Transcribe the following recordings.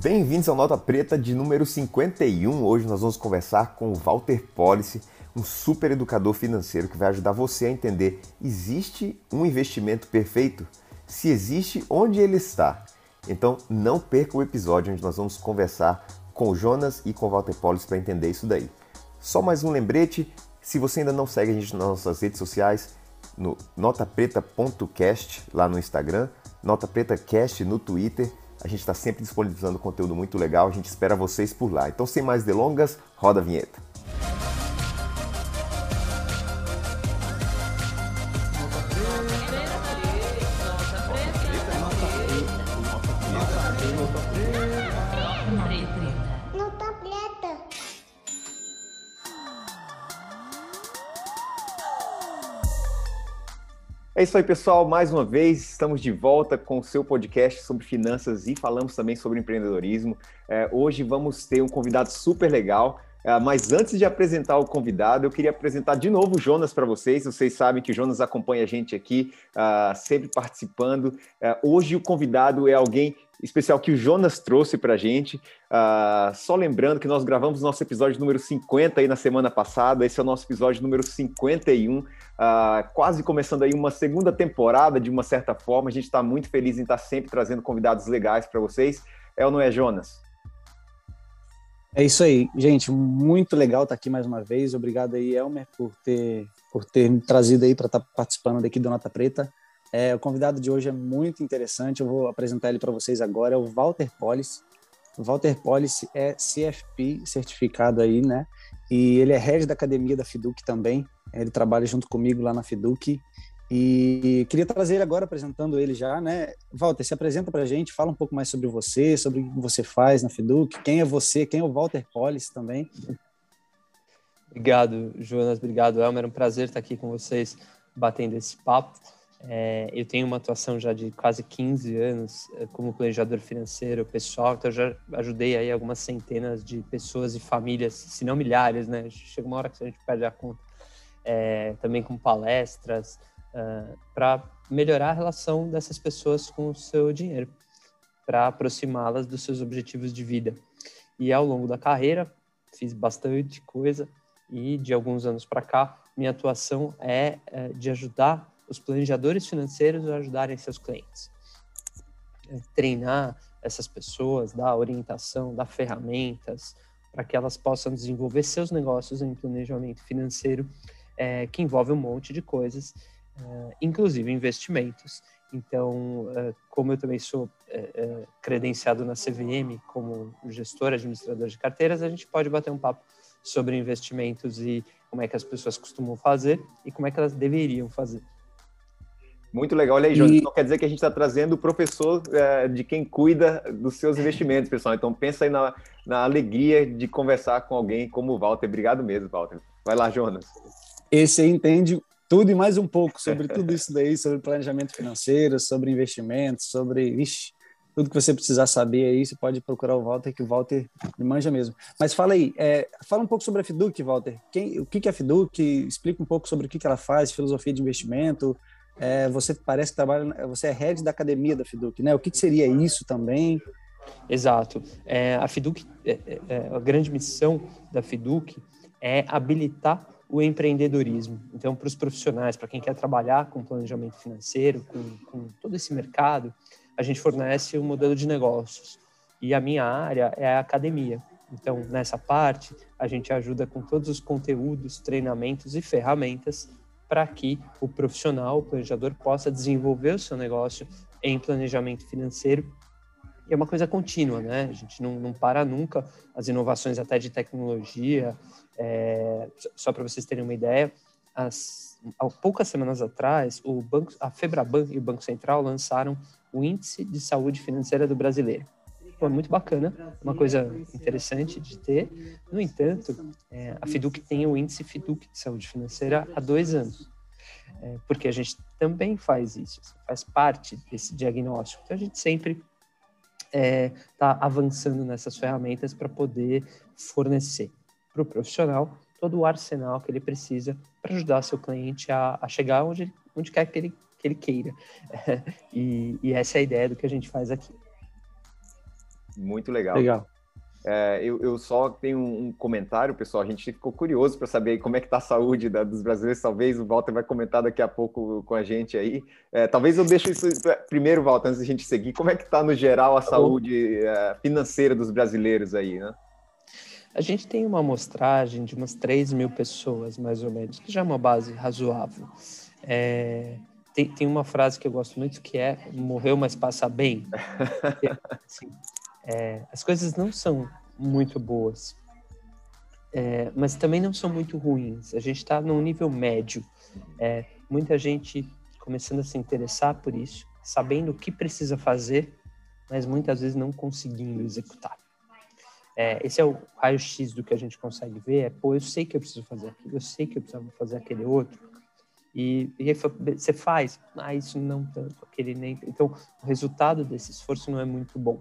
Bem-vindos ao Nota Preta de número 51. Hoje nós vamos conversar com o Walter Policy, um super educador financeiro que vai ajudar você a entender: existe um investimento perfeito? Se existe, onde ele está? Então não perca o episódio onde nós vamos conversar com o Jonas e com o Walter Policy para entender isso daí. Só mais um lembrete: se você ainda não segue a gente nas nossas redes sociais, no notapreta.cast lá no Instagram, Nota Preta Cast no Twitter a gente está sempre disponibilizando conteúdo muito legal, a gente espera vocês por lá. Então, sem mais delongas, roda a vinheta. É isso aí, pessoal. Mais uma vez, estamos de volta com o seu podcast sobre finanças e falamos também sobre empreendedorismo. É, hoje vamos ter um convidado super legal. É, mas antes de apresentar o convidado, eu queria apresentar de novo o Jonas para vocês. Vocês sabem que o Jonas acompanha a gente aqui, uh, sempre participando. Uh, hoje o convidado é alguém especial que o Jonas trouxe para a gente. Uh, só lembrando que nós gravamos nosso episódio número 50 aí na semana passada. Esse é o nosso episódio número 51 uh, quase começando aí uma segunda temporada de uma certa forma. A gente está muito feliz em estar sempre trazendo convidados legais para vocês. É ou não é, Jonas? É isso aí, gente. Muito legal estar aqui mais uma vez. Obrigado aí, Elmer, por ter, por ter me trazido aí para estar tá participando daqui do Nota Preta. É, o convidado de hoje é muito interessante. Eu vou apresentar ele para vocês agora. É o Walter Polis. O Walter Polis é CFP certificado aí, né? E ele é head da academia da Fiduc também. Ele trabalha junto comigo lá na Fiduc. E queria trazer ele agora, apresentando ele já, né? Walter, se apresenta para a gente, fala um pouco mais sobre você, sobre o que você faz na Fiduc, quem é você, quem é o Walter Polis também. Obrigado, Jonas, obrigado, Elmer, é um prazer estar aqui com vocês, batendo esse papo. É, eu tenho uma atuação já de quase 15 anos é, como planejador financeiro pessoal, então já ajudei aí algumas centenas de pessoas e famílias, se não milhares, né? Chega uma hora que a gente perde a conta é, também com palestras, uh, é, para melhorar a relação dessas pessoas com o seu dinheiro, para aproximá-las dos seus objetivos de vida. E ao longo da carreira, fiz bastante coisa e de alguns anos para cá, minha atuação é, é, de ajudar os planejadores financeiros ajudarem seus clientes. É treinar essas pessoas, dar orientação, dar ferramentas para que elas possam desenvolver seus negócios em planejamento financeiro é, que envolve um monte de coisas, é, inclusive investimentos. Então, é, como eu também sou é, credenciado na CVM como gestor, administrador de carteiras, a gente pode bater um papo sobre investimentos e como é que as pessoas costumam fazer e como é que elas deveriam fazer. Muito legal. Olha aí, Jonas. E... Então quer dizer que a gente está trazendo o professor é, de quem cuida dos seus investimentos, pessoal. Então pensa aí na, na alegria de conversar com alguém como o Walter. Obrigado mesmo, Walter. Vai lá, Jonas. Esse aí entende tudo e mais um pouco sobre tudo isso daí, sobre planejamento financeiro, sobre investimentos, sobre ixi, tudo que você precisar saber aí, você pode procurar o Walter, que o Walter me manja mesmo. Mas fala aí, é, fala um pouco sobre a Fiduc, Walter. Quem, o que é a Fiduc? Explica um pouco sobre o que, que ela faz, filosofia de investimento. É, você parece que trabalha, você é head da academia da Fiduc, né? O que, que seria isso também? Exato. É, a Fiduc, é, é, é a grande missão da Fiduc é habilitar o empreendedorismo. Então, para os profissionais, para quem quer trabalhar com planejamento financeiro, com, com todo esse mercado, a gente fornece um modelo de negócios. E a minha área é a academia. Então, nessa parte, a gente ajuda com todos os conteúdos, treinamentos e ferramentas para que o profissional, o planejador, possa desenvolver o seu negócio em planejamento financeiro. E é uma coisa contínua, né? A gente não, não para nunca. As inovações até de tecnologia, é, só para vocês terem uma ideia, as, há poucas semanas atrás, o banco, a Febraban e o Banco Central lançaram o Índice de Saúde Financeira do Brasileiro. É muito bacana, uma coisa interessante de ter. No entanto, é, a Fiduc tem o Índice Fiduc de Saúde Financeira há dois anos. É, porque a gente também faz isso, faz parte desse diagnóstico. Então, a gente sempre está é, tá avançando nessas ferramentas para poder fornecer para o profissional todo o arsenal que ele precisa para ajudar seu cliente a, a chegar onde, onde quer que ele, que ele queira. e, e essa é a ideia do que a gente faz aqui. Muito legal. Legal. É, eu, eu, só tenho um comentário, pessoal. A gente ficou curioso para saber como é que está a saúde da, dos brasileiros. Talvez o Walter vai comentar daqui a pouco com a gente aí. É, talvez eu deixe isso primeiro, Walter, antes da gente seguir. Como é que está no geral a tá saúde é, financeira dos brasileiros aí, né? A gente tem uma amostragem de umas 3 mil pessoas, mais ou menos, que já é uma base razoável. É, tem, tem uma frase que eu gosto muito que é morreu, mas passa bem. assim, é, as coisas não são muito boas, é, mas também não são muito ruins. A gente está num nível médio. É, muita gente começando a se interessar por isso, sabendo o que precisa fazer, mas muitas vezes não conseguindo executar. É, esse é o raio-x do que a gente consegue ver. É, pô, eu sei que eu preciso fazer aquilo, eu sei que eu preciso fazer aquele outro. E, e aí você faz, ah, isso não tanto, aquele nem. Então, o resultado desse esforço não é muito bom.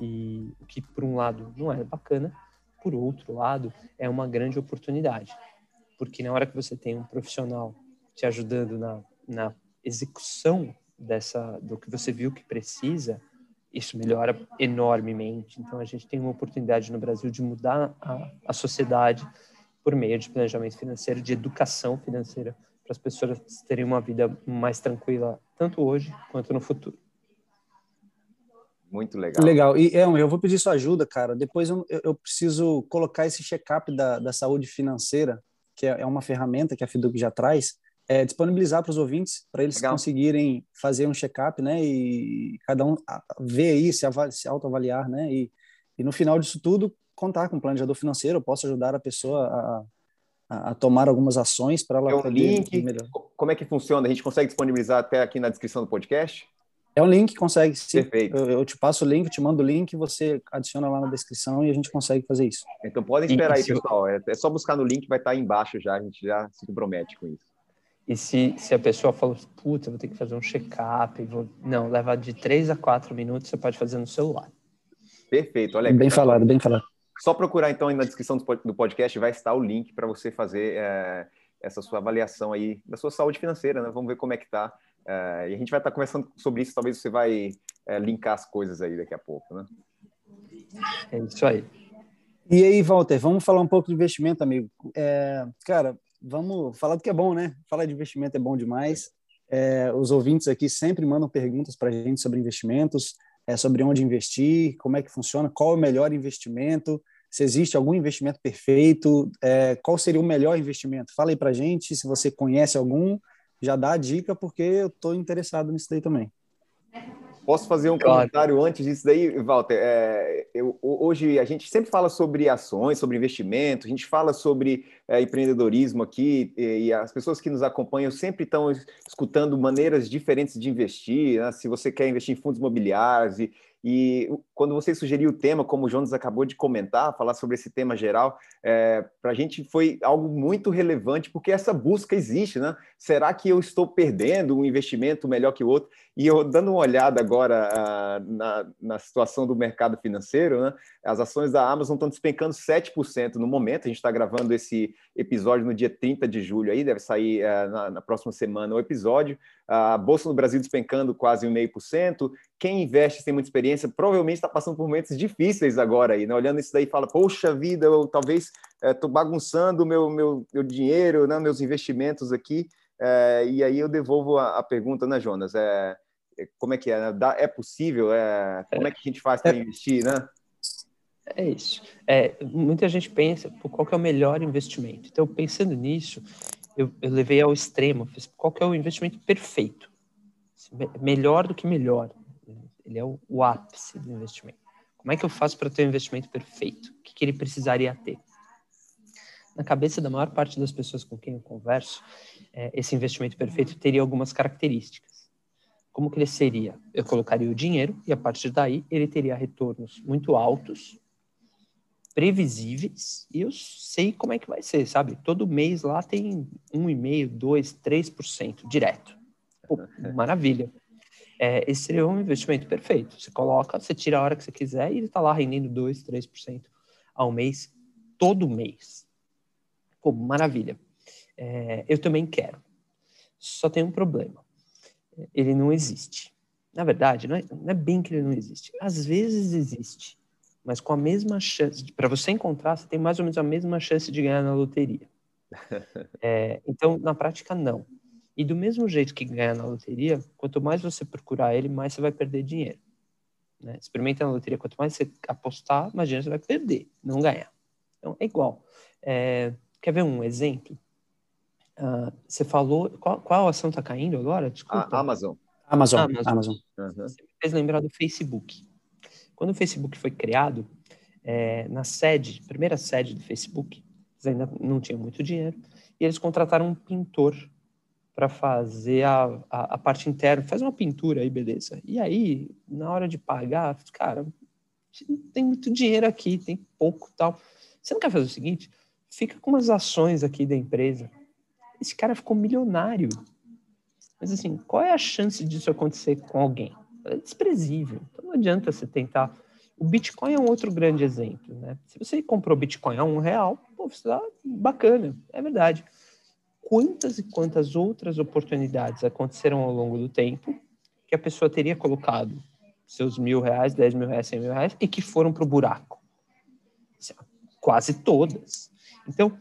E o que, por um lado, não é bacana, por outro lado, é uma grande oportunidade. Porque na hora que você tem um profissional te ajudando na, na execução dessa do que você viu que precisa, isso melhora enormemente. Então, a gente tem uma oportunidade no Brasil de mudar a, a sociedade por meio de planejamento financeiro, de educação financeira, para as pessoas terem uma vida mais tranquila, tanto hoje quanto no futuro. Muito legal. Legal. E eu vou pedir sua ajuda, cara. Depois eu, eu preciso colocar esse check-up da, da saúde financeira, que é, é uma ferramenta que a Fiduc já traz, é, disponibilizar para os ouvintes, para eles Legal. conseguirem fazer um check-up, né? E cada um ver aí, se, se autoavaliar, né? E, e no final disso tudo, contar com um planejador financeiro, eu posso ajudar a pessoa a, a tomar algumas ações para ela é um link, melhor. como é que funciona? A gente consegue disponibilizar até aqui na descrição do podcast? É um link, consegue sim. Perfeito. Eu, eu, te passo o link, te mando o link, você adiciona lá na descrição e a gente consegue fazer isso. Então podem esperar e, aí, pessoal. É, é, só buscar no link, vai estar aí embaixo já, a gente já se compromete com isso. E se, se a pessoa fala, puta, vou ter que fazer um check-up, vou... não, leva de 3 a 4 minutos, você pode fazer no celular. Perfeito, olha Bem falado, bem falado. Só procurar então aí na descrição do podcast vai estar o link para você fazer é, essa sua avaliação aí da sua saúde financeira, né? Vamos ver como é que tá. É, e a gente vai estar conversando sobre isso, talvez você vai é, linkar as coisas aí daqui a pouco, né? É isso aí. E aí, Walter, vamos falar um pouco de investimento, amigo. É, cara, vamos falar do que é bom, né? Falar de investimento é bom demais. É, os ouvintes aqui sempre mandam perguntas para a gente sobre investimentos, é, sobre onde investir, como é que funciona, qual é o melhor investimento, se existe algum investimento perfeito, é, qual seria o melhor investimento. Fala aí para a gente, se você conhece algum, já dá a dica, porque eu estou interessado nisso daí também. Posso fazer um claro. comentário antes disso daí, Walter? É, eu, hoje a gente sempre fala sobre ações, sobre investimento, a gente fala sobre é, empreendedorismo aqui, e, e, as pessoas que nos acompanham sempre estão escutando maneiras diferentes de investir. Né? Se você quer investir em fundos imobiliários e, e quando você sugeriu o tema, como o Jonas acabou de comentar, falar sobre esse tema geral, é, para a gente foi algo muito relevante, porque essa busca existe, né? Será que eu estou perdendo um investimento melhor que o outro? E eu, dando uma olhada agora ah, na, na situação do mercado financeiro, né? as ações da Amazon estão despencando 7% no momento. A gente está gravando esse episódio no dia 30 de julho, aí deve sair ah, na, na próxima semana o episódio. A Bolsa no Brasil despencando quase 1,5%. Quem investe tem muita experiência, provavelmente está passando por momentos difíceis agora aí, né? Olhando isso daí, fala, poxa vida, eu talvez estou é, bagunçando o meu, meu, meu dinheiro, né? meus investimentos aqui. É, e aí eu devolvo a, a pergunta, né, Jonas? É, é como é que é? Né? É possível? É, como é que a gente faz para investir, né? É isso. É, muita gente pensa, qual é o melhor investimento? Então, pensando nisso, eu, eu levei ao extremo. Qual é o investimento perfeito? Melhor do que melhor. Ele é o, o ápice do investimento. Como é que eu faço para ter um investimento perfeito? O que, que ele precisaria ter? Na cabeça da maior parte das pessoas com quem eu converso, é, esse investimento perfeito teria algumas características. Como ele seria? Eu colocaria o dinheiro e a partir daí ele teria retornos muito altos previsíveis e eu sei como é que vai ser, sabe? Todo mês lá tem 1,5%, 2%, 3% direto. Pô, maravilha. É, esse seria um investimento perfeito. Você coloca, você tira a hora que você quiser e ele está lá rendendo 2%, 3% ao mês, todo mês. Pô, maravilha. É, eu também quero. Só tem um problema. Ele não existe. Na verdade, não é, não é bem que ele não existe. Às vezes existe mas com a mesma chance, para você encontrar, você tem mais ou menos a mesma chance de ganhar na loteria. É, então, na prática, não. E do mesmo jeito que ganhar na loteria, quanto mais você procurar ele, mais você vai perder dinheiro. Né? Experimenta na loteria, quanto mais você apostar, imagina você vai perder, não ganhar. Então, é igual. É, quer ver um exemplo? Uh, você falou. Qual, qual ação está caindo agora? Desculpa. A Amazon. Amazon. Amazon. Amazon. Uhum. Você me fez lembrar do Facebook. Quando o Facebook foi criado, é, na sede, primeira sede do Facebook, eles ainda não tinham muito dinheiro, e eles contrataram um pintor para fazer a, a, a, parte interna, faz uma pintura aí, beleza. E aí, na hora de pagar, cara, não tem muito dinheiro aqui, tem pouco tal. Você não quer fazer o seguinte? Fica com umas ações aqui da empresa. Esse cara ficou milionário. Mas assim, qual é a chance disso acontecer com alguém? É desprezível. Então não adianta você tentar. O Bitcoin é um outro grande exemplo, né? Se você comprou Bitcoin a um real, pô, você tá bacana, é verdade quantas e quantas outras oportunidades aconteceram ao longo do tempo que a pessoa teria colocado seus mil reais, dez mil reais, cem mil reais e que foram para o buraco. Quase todas. Então,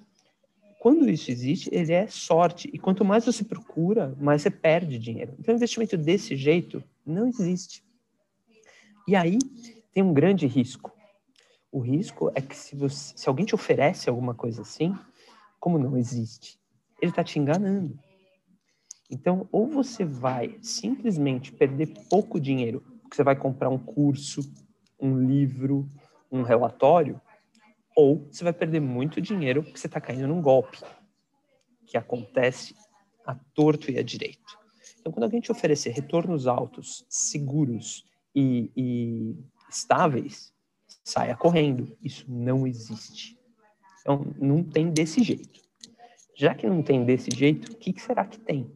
quando isso existe, ele é sorte. E quanto mais você procura, mais você perde dinheiro. Então, investimento desse jeito não existe. E aí tem um grande risco. O risco é que se, você, se alguém te oferece alguma coisa assim, como não existe, ele está te enganando. Então, ou você vai simplesmente perder pouco dinheiro, porque você vai comprar um curso, um livro, um relatório, ou você vai perder muito dinheiro porque você está caindo num golpe, que acontece a torto e a direito. Então, quando alguém te oferecer retornos altos, seguros e, e estáveis, saia correndo. Isso não existe. Então, não tem desse jeito já que não tem desse jeito, o que, que será que tem?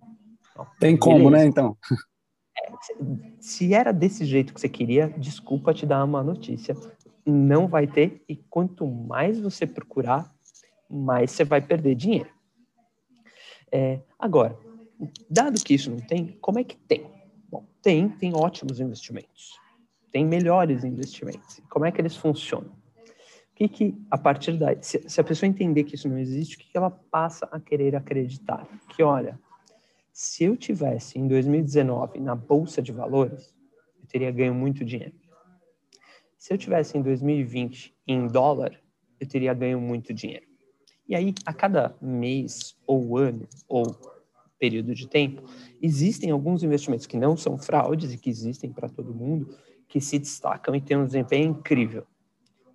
tem como, né, então? É, se era desse jeito que você queria, desculpa te dar uma notícia. Não vai ter, e quanto mais você procurar, mais você vai perder dinheiro. É, agora, dado que isso não tem, como é que tem? Bom, tem, tem ótimos investimentos. Tem melhores investimentos. Como é que eles funcionam? que, que a partir daí, se, se, a pessoa entender que isso não existe, o que, que ela passa a querer acreditar? Que, olha, se eu tivesse em 2019 na bolsa de valores, eu teria ganho muito dinheiro. Se eu tivesse em 2020 em dólar, eu teria ganho muito dinheiro. E aí, a cada mês ou ano ou período de tempo, existem alguns investimentos que não são fraudes e que existem para todo mundo, que se destacam e têm um desempenho incrível.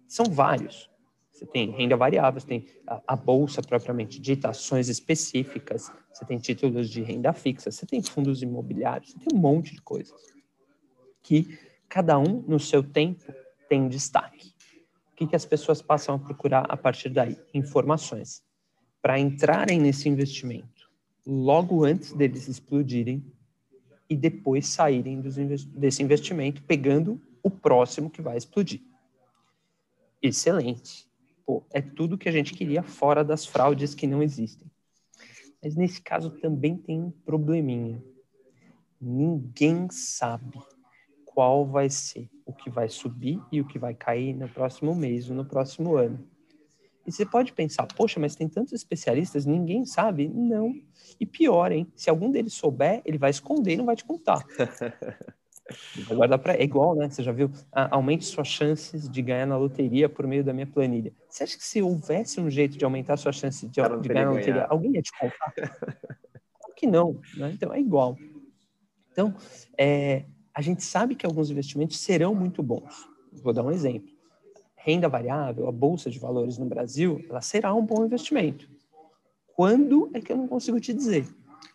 São vários. Você tem renda variável, você tem a, a, bolsa propriamente dita, ações específicas, você tem títulos de renda fixa, você tem fundos imobiliários, você tem um monte de coisas que cada um no seu tempo tem destaque. O que, que as pessoas passam a procurar a partir daí? Informações. Para entrarem nesse investimento logo antes deles explodirem e depois saírem dos, desse investimento pegando o próximo que vai explodir excelente. Pô, é tudo que a gente queria fora das fraudes que não existem. Mas nesse caso também tem um probleminha. Ninguém sabe qual vai ser que vai subir e o que vai cair no próximo mês ou no próximo ano. E você pode pensar, poxa, mas tem tantos especialistas, ninguém sabe? Não. E pior, hein? Se algum deles souber, ele vai esconder e não vai te contar. Agora pra... é igual, né? Você já viu? aumente suas chances de ganhar na loteria por meio da minha planilha. Você acha que se houvesse um jeito de aumentar sua chance de, de ganhar na loteria, ganhar. alguém ia te contar? claro que não, né? Então é igual. Então, é, a gente sabe que alguns investimentos serão muito bons. Vou dar um exemplo. Renda variável, a bolsa de valores no Brasil, ela será um bom investimento. Quando é que eu não consigo te dizer?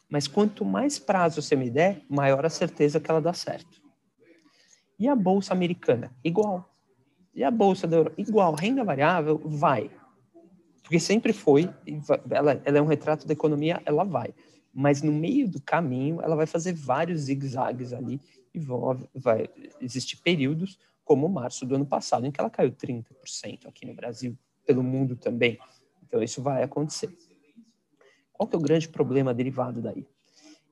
Mas quanto mais prazo você me der, maior a certeza que ela dá certo. E a bolsa americana? Igual. E a bolsa da Europa? Igual. Renda variável? Vai. Porque sempre foi, ela, ela é um retrato da economia, ela vai. Mas no meio do caminho, ela vai fazer vários zigue-zagues ali e vão, vai existir períodos, como março do ano passado, em que ela caiu 30% aqui no Brasil, pelo mundo também. Então, isso vai acontecer. Qual que é o grande problema derivado daí?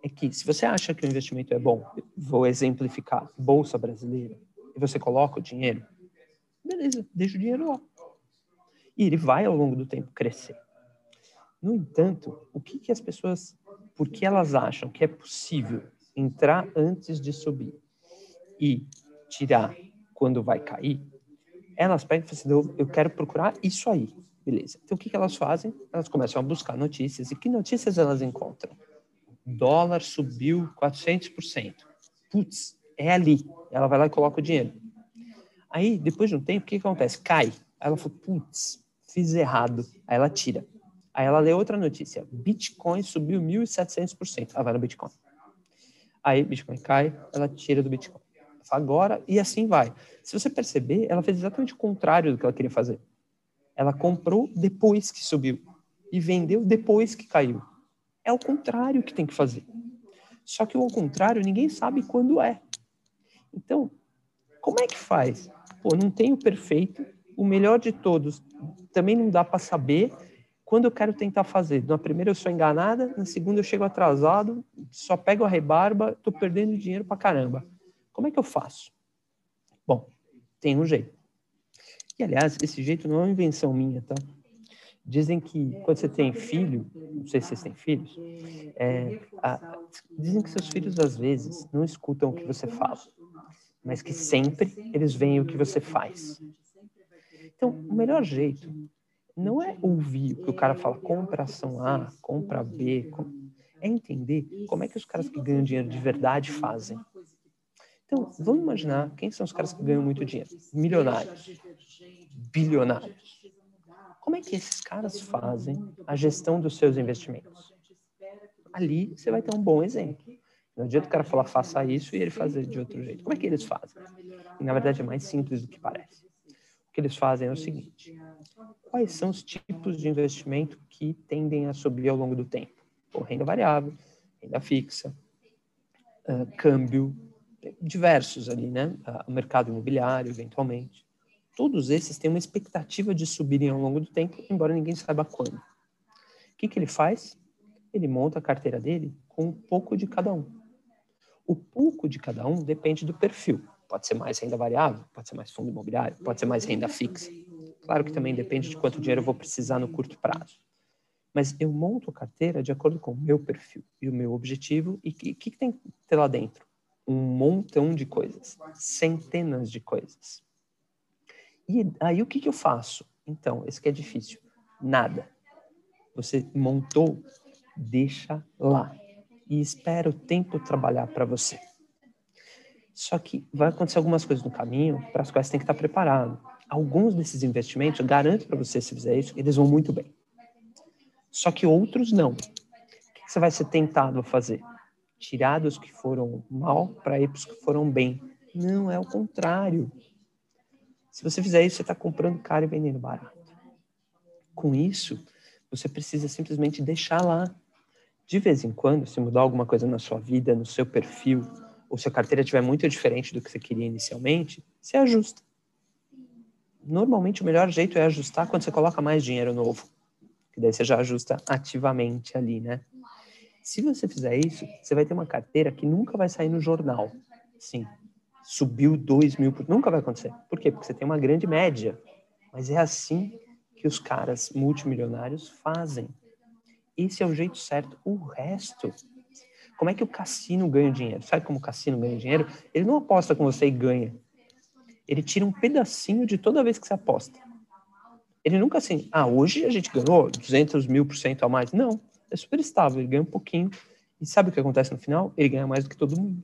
É que se você acha que o investimento é bom, vou exemplificar, bolsa brasileira, e você coloca o dinheiro, Beleza, deixa o dinheiro lá. E ele vai ao longo do tempo crescer. No entanto, o que, que as pessoas, por que elas acham que é possível entrar antes de subir e tirar quando vai cair? Elas pegam e falam assim, eu quero procurar isso aí. Beleza. Então, o que, elas fazem? Elas começam a buscar notícias. E que notícias elas encontram? Dólar subiu 400%. Putz, é ali. Ela vai lá e coloca o dinheiro. Aí, depois de um tempo, o que, que acontece? Cai. Aí ela fala, putz, fiz errado. Aí ela tira. Aí ela lê outra notícia. Bitcoin subiu 1.700%. Ela vai no Bitcoin. Aí Bitcoin cai, ela tira do Bitcoin. Agora, e assim vai. Se você perceber, ela fez exatamente o contrário do que ela queria fazer. Ela comprou depois que subiu e vendeu depois que caiu. É o contrário que tem que fazer. Só que o contrário ninguém sabe quando é. Então, como é que faz? Pô, não tem o perfeito, o melhor de todos também não dá para saber quando eu quero tentar fazer. Na primeira eu sou enganada, na segunda eu chego atrasado, só pego a rebarba, tô perdendo dinheiro para caramba. Como é que eu faço? Bom, tem um jeito. E aliás, esse jeito não é uma invenção minha, tá? Dizem que quando você tem filho, não sei se vocês têm filhos, é, a, dizem que seus filhos às vezes não escutam o que você fala, mas que sempre eles veem o que você faz. Então, o melhor jeito não é ouvir o que o cara fala, compra ação A, compra B, é entender como é que os caras que ganham dinheiro de verdade fazem. Então, vamos imaginar quem são os caras que ganham muito dinheiro? Milionários, bilionários. Como é que esses caras fazem a gestão dos seus investimentos? Ali você vai ter um bom exemplo. Não adianta o cara falar faça isso e ele fazer de outro jeito. Como é que eles fazem? E, na verdade é mais simples do que parece. Que eles fazem é o seguinte: quais são os tipos de investimento que tendem a subir ao longo do tempo? Bom, renda variável, renda fixa, uh, câmbio, diversos ali, né? Uh, mercado imobiliário, eventualmente. Todos esses têm uma expectativa de subirem ao longo do tempo, embora ninguém saiba quando. O que, que ele faz? Ele monta a carteira dele com um pouco de cada um. O pouco de cada um depende do perfil. Pode ser mais renda variável, pode ser mais fundo imobiliário, pode ser mais renda fixa. Claro que também depende de quanto dinheiro eu vou precisar no curto prazo. Mas eu monto a carteira de acordo com o meu perfil e o meu objetivo. E o que, que tem que ter lá dentro? Um montão de coisas, centenas de coisas. E aí o que, que eu faço? Então, esse que é difícil. Nada. Você montou, deixa lá. E espera o tempo trabalhar para você. Só que vai acontecer algumas coisas no caminho para as quais você tem que estar preparado. Alguns desses investimentos, eu garanto para você, se fizer isso, eles vão muito bem. Só que outros não. O que você vai ser tentado a fazer? Tirar dos que foram mal para ir para os que foram bem. Não, é o contrário. Se você fizer isso, você está comprando caro e vendendo barato. Com isso, você precisa simplesmente deixar lá. De vez em quando, se mudar alguma coisa na sua vida, no seu perfil, ou se a carteira estiver muito diferente do que você queria inicialmente, você ajusta. Normalmente o melhor jeito é ajustar quando você coloca mais dinheiro novo. Que daí você já ajusta ativamente ali, né? Se você fizer isso, você vai ter uma carteira que nunca vai sair no jornal. Sim, subiu 2 mil, por... nunca vai acontecer. Por quê? Porque você tem uma grande média. Mas é assim que os caras multimilionários fazem. Esse é o jeito certo. O resto. Como é que o cassino ganha dinheiro? Sabe como o cassino ganha dinheiro? Ele não aposta com você e ganha. Ele tira um pedacinho de toda vez que você aposta. Ele nunca assim, ah, hoje a gente ganhou 200 mil por cento a mais. Não, é super estável, ele ganha um pouquinho. E sabe o que acontece no final? Ele ganha mais do que todo mundo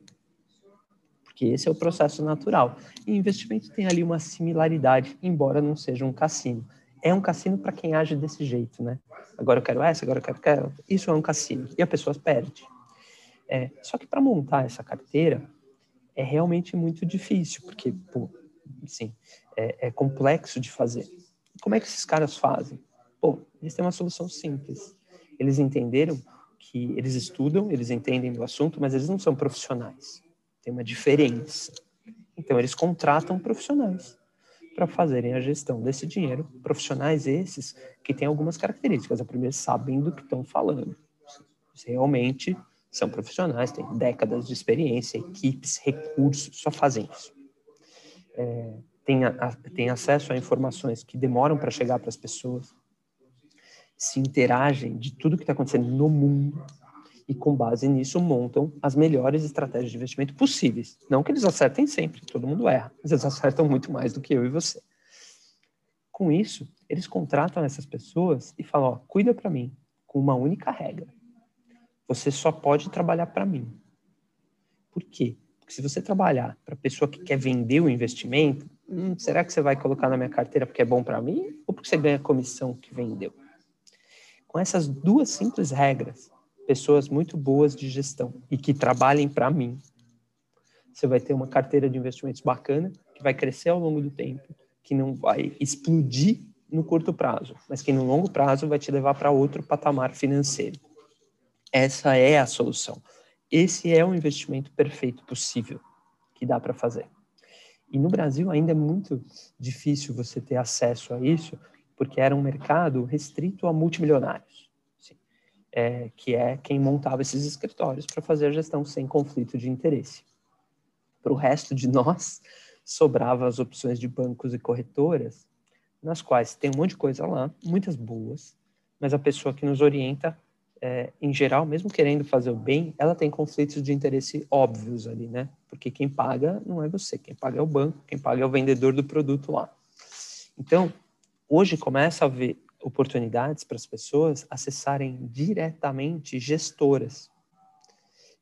porque esse é o processo natural. E investimento tem ali uma similaridade, embora não seja um cassino. É um cassino para quem age desse jeito, né? Agora eu quero essa, agora eu quero. Isso é um cassino. E a pessoa perde. É, só que para montar essa carteira é realmente muito difícil, porque, pô, assim, é, é complexo de fazer. Como é que esses caras fazem? Pô, eles têm uma solução simples. Eles entenderam que eles estudam, eles entendem do assunto, mas eles não são profissionais. Tem uma diferença. Então, eles contratam profissionais para fazerem a gestão desse dinheiro. Profissionais esses que têm algumas características. A primeira, sabem do que estão falando. Realmente são profissionais, têm décadas de experiência, equipes, recursos, só fazem isso. É, tem, a, tem acesso a informações que demoram para chegar para as pessoas, se interagem de tudo que está acontecendo no mundo e, com base nisso, montam as melhores estratégias de investimento possíveis. Não que eles acertem sempre, todo mundo erra, mas eles acertam muito mais do que eu e você. Com isso, eles contratam essas pessoas e falam: ó, cuida para mim, com uma única regra. Você só pode trabalhar para mim. Por quê? Porque se você trabalhar para a pessoa que quer vender o investimento, hum, será que você vai colocar na minha carteira porque é bom para mim ou porque você ganha comissão que vendeu? Com essas duas simples regras, pessoas muito boas de gestão e que trabalhem para mim, você vai ter uma carteira de investimentos bacana, que vai crescer ao longo do tempo, que não vai explodir no curto prazo, mas que no longo prazo vai te levar para outro patamar financeiro. Essa é a solução. Esse é o investimento perfeito possível que dá para fazer. E no Brasil ainda é muito difícil você ter acesso a isso, porque era um mercado restrito a multimilionários, é, que é quem montava esses escritórios para fazer a gestão sem conflito de interesse. Para o resto de nós, sobrava as opções de bancos e corretoras, nas quais tem um monte de coisa lá, muitas boas, mas a pessoa que nos orienta é, em geral, mesmo querendo fazer o bem, ela tem conflitos de interesse óbvios ali, né? Porque quem paga não é você, quem paga é o banco, quem paga é o vendedor do produto lá. Então, hoje começa a haver oportunidades para as pessoas acessarem diretamente gestoras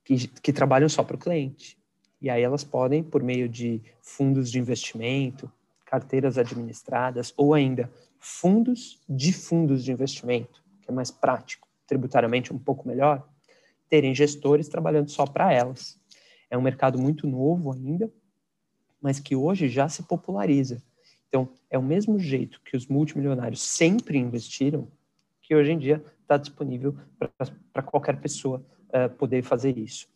que, que trabalham só para o cliente. E aí elas podem, por meio de fundos de investimento, carteiras administradas ou ainda fundos de fundos de investimento, que é mais prático tributariamente um pouco melhor, terem gestores trabalhando só para elas. É um mercado muito novo ainda, mas que hoje já se populariza. Então, é o mesmo jeito que os multimilionários sempre investiram, que hoje em dia está disponível para qualquer pessoa uh, poder fazer isso,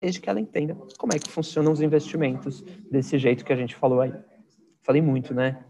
desde que ela entenda como é que funcionam os investimentos desse jeito que a gente falou aí. Falei muito, né?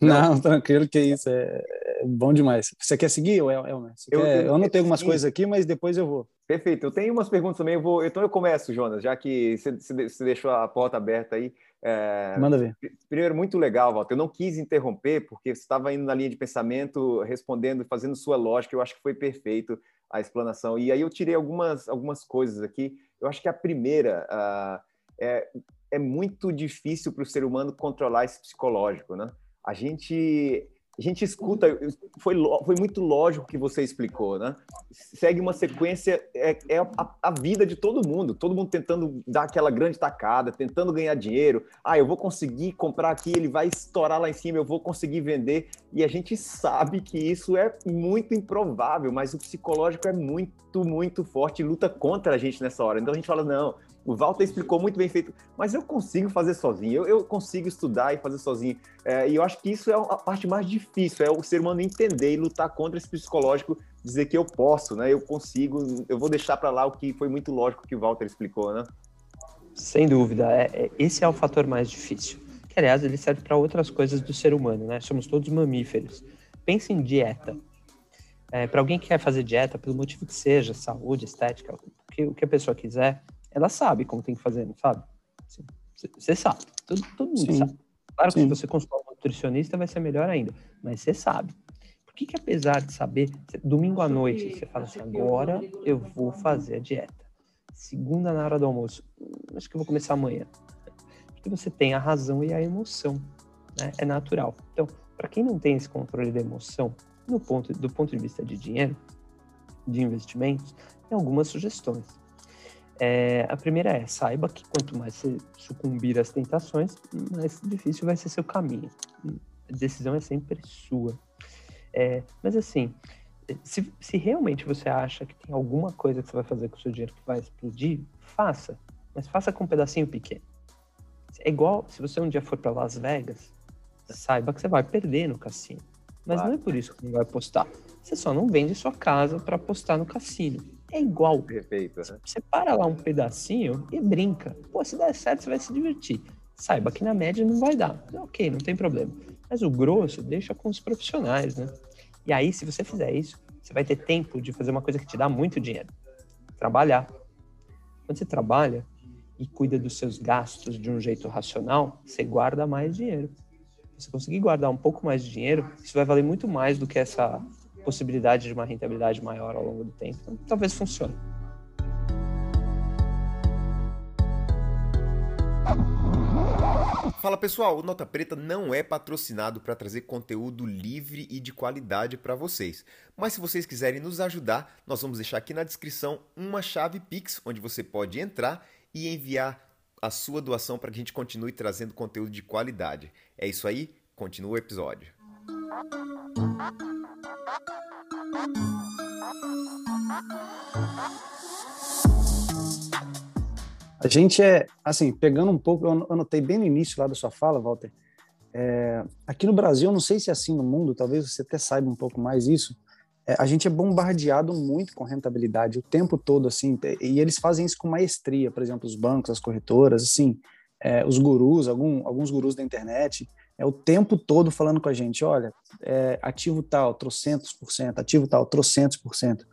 Não, tranquilo que isso. É, é bom demais. Você quer seguir, Elmer? eu, quer... eu, eu anotei algumas coisas aqui, mas depois eu vou. Perfeito. Eu tenho umas perguntas também. Eu vou... Então eu começo, Jonas, já que você deixou a porta aberta aí. É... Manda ver. Primeiro, muito legal, Walter. Eu não quis interromper, porque você estava indo na linha de pensamento, respondendo, fazendo sua lógica. Eu acho que foi perfeito a explanação. E aí eu tirei algumas, algumas coisas aqui. Eu acho que a primeira uh, é, é muito difícil para o ser humano controlar esse psicológico, né? A gente a gente escuta, foi, foi muito lógico que você explicou, né? Segue uma sequência, é, é a, a, vida de todo mundo, todo mundo tentando dar aquela grande tacada, tentando ganhar dinheiro. Ah, eu vou conseguir comprar aqui, ele vai estourar lá em cima, eu vou conseguir vender. E a gente sabe que isso é muito improvável, mas o psicológico é muito, muito forte e luta contra a gente nessa hora. Então a gente fala, não, o Walter explicou muito bem feito, mas eu consigo fazer sozinho, eu, eu consigo estudar e fazer sozinho. É, e eu acho que isso é a parte mais difícil, é o ser humano entender e lutar contra esse psicológico, dizer que eu posso, né? Eu consigo, eu vou deixar para lá o que foi muito lógico que o Walter explicou, né? Sem dúvida, é, é, esse é o fator mais difícil. Que, aliás, ele serve para outras coisas do ser humano, né? Somos todos mamíferos. Pense em dieta. É, para alguém que quer fazer dieta, pelo motivo que seja, saúde, estética, o que, o que a pessoa quiser, ela sabe como tem que fazer, não sabe? Você sabe, todo, todo mundo Sim. sabe. Claro que Sim. se você consultar um nutricionista vai ser melhor ainda, mas você sabe. Por que, que apesar de saber, domingo à noite você fala assim, agora eu vou fazer a dieta. Segunda na hora do almoço, hum, acho que eu vou começar amanhã. Porque você tem a razão e a emoção, né? É natural. Então, para quem não tem esse controle da emoção, no ponto, do ponto de vista de dinheiro, de investimentos, tem algumas sugestões. É, a primeira é, saiba que quanto mais você sucumbir às tentações, mais difícil vai ser seu caminho. A decisão é sempre sua. É, mas assim, se, se, realmente você acha que tem alguma coisa que você vai fazer com o seu dinheiro que vai explodir, faça. Mas faça com um pedacinho pequeno. É igual se você um dia for para Las Vegas, saiba que você vai perder no cassino. Mas claro. não é por isso que você vai apostar. Você só não vende sua casa para apostar no cassino é igual. Perfeito. Você para lá um pedacinho e brinca. Pô, se der certo, você vai se divertir. Saiba que na média não vai dar. Ok, não tem problema. Mas o grosso deixa com os profissionais, né? E aí, se você fizer isso, você vai ter tempo de fazer uma coisa que te dá muito dinheiro. Trabalhar. Quando você trabalha e cuida dos seus gastos de um jeito racional, você guarda mais dinheiro. você conseguir guardar um pouco mais de dinheiro, isso vai valer muito mais do que essa possibilidade de uma rentabilidade maior ao longo do tempo. Então, talvez funcione. Fala pessoal, o Nota Preta não é patrocinado para trazer conteúdo livre e de qualidade para vocês. Mas se vocês quiserem nos ajudar, nós vamos deixar aqui na descrição uma chave Pix onde você pode entrar e enviar a sua doação para que a gente continue trazendo conteúdo de qualidade. É isso aí, continua o episódio. A gente é, assim, pegando um pouco, eu anotei bem no início lá da sua fala, Walter, é, aqui no Brasil, não sei se é assim no mundo, talvez você até saiba um pouco mais isso, é, a gente é bombardeado muito com rentabilidade o tempo todo, assim, e eles fazem isso com maestria, por exemplo, os bancos, as corretoras, assim, é, os gurus, algum, alguns gurus da internet, é o tempo todo falando com a gente, olha, é, ativo tal, trocentos por cento, ativo tal, trocentos por cento.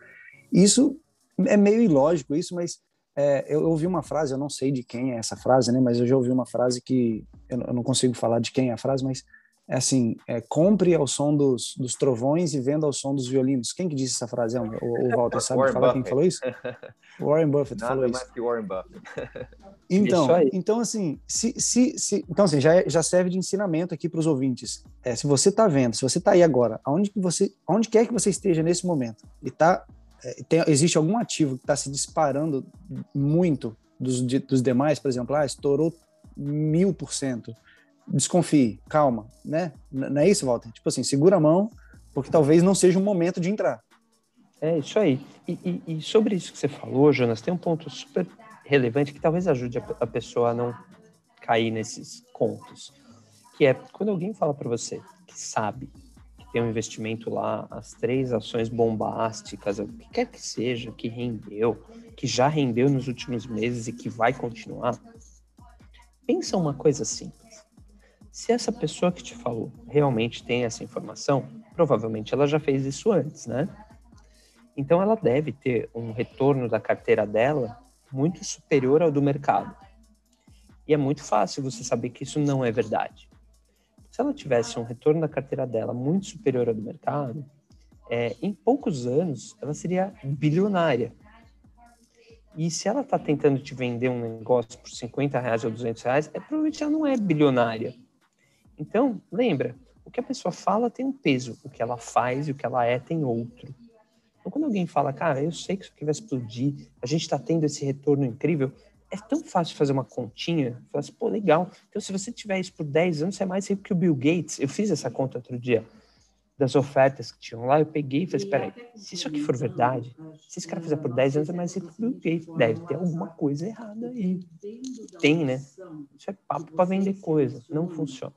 Isso é meio ilógico isso, mas é, eu, eu ouvi uma frase, eu não sei de quem é essa frase, né? Mas eu já ouvi uma frase que eu, eu não consigo falar de quem é a frase, mas assim: é, compre ao som dos, dos trovões e venda ao som dos violinos. Quem que disse essa frase? É o, o Walter sabe Warren falar Buffett. quem falou isso? Warren Buffett Nada falou mais isso. que Warren Buffett. Então, então assim, se, se, se, então assim, já, é, já serve de ensinamento aqui para os ouvintes. É, se você está vendo, se você está aí agora, aonde que você, aonde quer que você esteja nesse momento, e tá é, tem, existe algum ativo que está se disparando muito dos, de, dos demais, por exemplo, ah, estourou mil por cento. Desconfie, calma, né? Não é isso, Walter? Tipo assim, segura a mão, porque talvez não seja o momento de entrar. É isso aí. E, e, e, sobre isso que você falou, Jonas, tem um ponto super relevante que talvez ajude a, a pessoa a não cair nesses contos, que é quando alguém fala para você que sabe tem um investimento lá, as três ações bombásticas, o que quer que seja, que rendeu, que já rendeu nos últimos meses e que vai continuar. Pensa uma coisa simples. Se essa pessoa que te falou realmente tem essa informação, provavelmente ela já fez isso antes, né? Então ela deve ter um retorno da carteira dela muito superior ao do mercado. E é muito fácil você saber que isso não é verdade. Se ela tivesse um retorno da carteira dela muito superior ao do mercado, é, em poucos anos ela seria bilionária. E se ela está tentando te vender um negócio por 50 reais ou 200 reais, é, provavelmente ela não é bilionária. Então, lembra, o que a pessoa fala tem um peso, o que ela faz e o que ela é tem outro. Então, quando alguém fala, cara, eu sei que isso aqui vai explodir, a gente está tendo esse retorno incrível, é tão fácil fazer uma continha. Falar assim, pô, legal. Então, se você tiver isso por 10 anos, você é mais rico que o Bill Gates. Eu fiz essa conta outro dia das ofertas que tinham lá. Eu peguei e falei, espera aí, se isso aqui for verdade, se esse cara fizer por 10 anos, é mais rico que o Bill Gates. Deve ter alguma coisa errada aí. Tem, né? Isso é papo para vender coisa. Não funciona.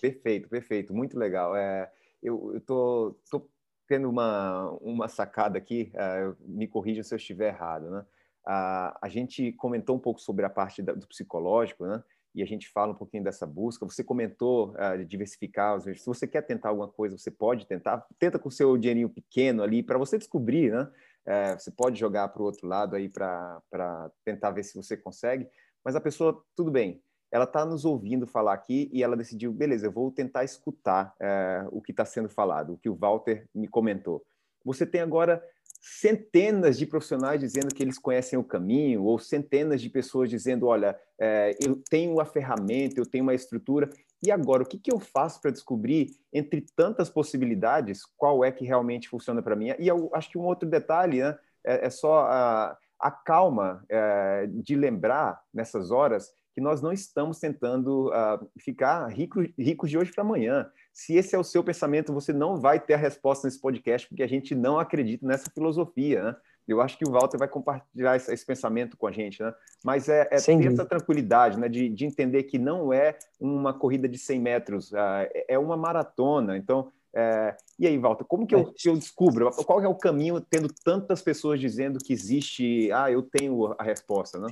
Perfeito, perfeito. Muito legal. É, eu, eu tô, tô tendo uma, uma sacada aqui. Uh, me corrija se eu estiver errado, né? a, a gente comentou um pouco sobre a parte da, do psicológico, né? E a gente fala um pouquinho dessa busca. Você comentou uh, de diversificar. Se você quer tentar alguma coisa, você pode tentar. Tenta com o seu dinheirinho pequeno ali para você descobrir, né? É, você pode jogar para o outro lado aí para tentar ver se você consegue. Mas a pessoa, tudo bem, ela está nos ouvindo falar aqui e ela decidiu, beleza, eu vou tentar escutar é, o que está sendo falado, o que o Walter me comentou. Você tem agora centenas de profissionais dizendo que eles conhecem o caminho, ou centenas de pessoas dizendo: olha, é, eu tenho a ferramenta, eu tenho uma estrutura, e agora o que, que eu faço para descobrir, entre tantas possibilidades, qual é que realmente funciona para mim? E eu acho que um outro detalhe né, é, é só a, a calma é, de lembrar nessas horas que nós não estamos tentando uh, ficar ricos rico de hoje para amanhã. Se esse é o seu pensamento, você não vai ter a resposta nesse podcast, porque a gente não acredita nessa filosofia, né? Eu acho que o Walter vai compartilhar esse, esse pensamento com a gente, né? Mas é, é ter essa tranquilidade, né? De, de, entender que não é uma corrida de 100 metros, uh, é uma maratona. Então, é... e aí, Walter, como que eu, que eu descubro? Qual é o caminho tendo tantas pessoas dizendo que existe, ah, eu tenho a resposta, né?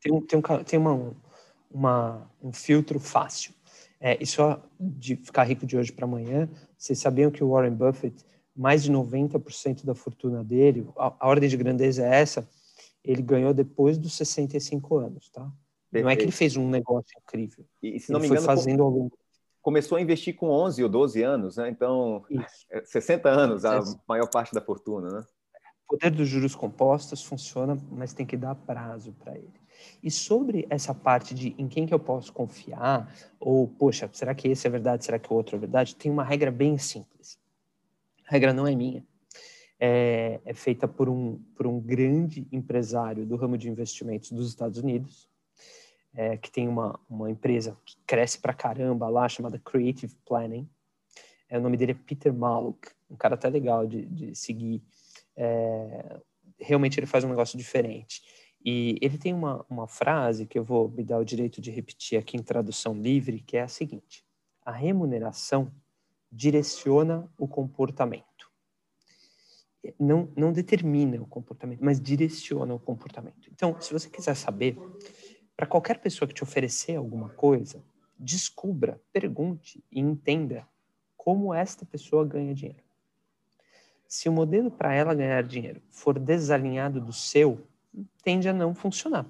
Tem, tem, um, tem uma, uma, um filtro fácil. É, e só de ficar rico de hoje para amanhã, vocês sabiam que o Warren Buffett, mais de 90% da fortuna dele, a, a, ordem de grandeza é essa, ele ganhou depois dos 65 anos, tá? Perfeito. Não é que ele fez um negócio incrível. E, se não ele me engano, foi fazendo ao longo. começou a investir com 11 ou 12 anos, né? Então, Isso. 60 é, anos, a maior parte da fortuna, né? O poder dos juros compostos funciona, mas tem que dar prazo para ele. E sobre essa parte de em quem que eu posso confiar, ou, poxa, será que esse é verdade, será que o outro é verdade? Tem uma regra bem simples. A regra não é minha. É, é feita por um, por um grande empresário do ramo de investimentos dos Estados Unidos, é, que tem uma, uma empresa que cresce pra caramba lá, chamada Creative Planning. É, o nome dele é Peter Maluk, um cara até legal de, de seguir. É, realmente ele faz um negócio diferente. E ele tem uma, uma frase que eu vou me dar o direito de repetir aqui em tradução livre, que é a seguinte: a remuneração direciona o comportamento. Não, não determina o comportamento, mas direciona o comportamento. Então, se você quiser saber para qualquer pessoa que te oferecer alguma coisa, descubra, pergunte e entenda como esta pessoa ganha dinheiro. Se o modelo para ela ganhar dinheiro for desalinhado do seu, tende a não funcionar.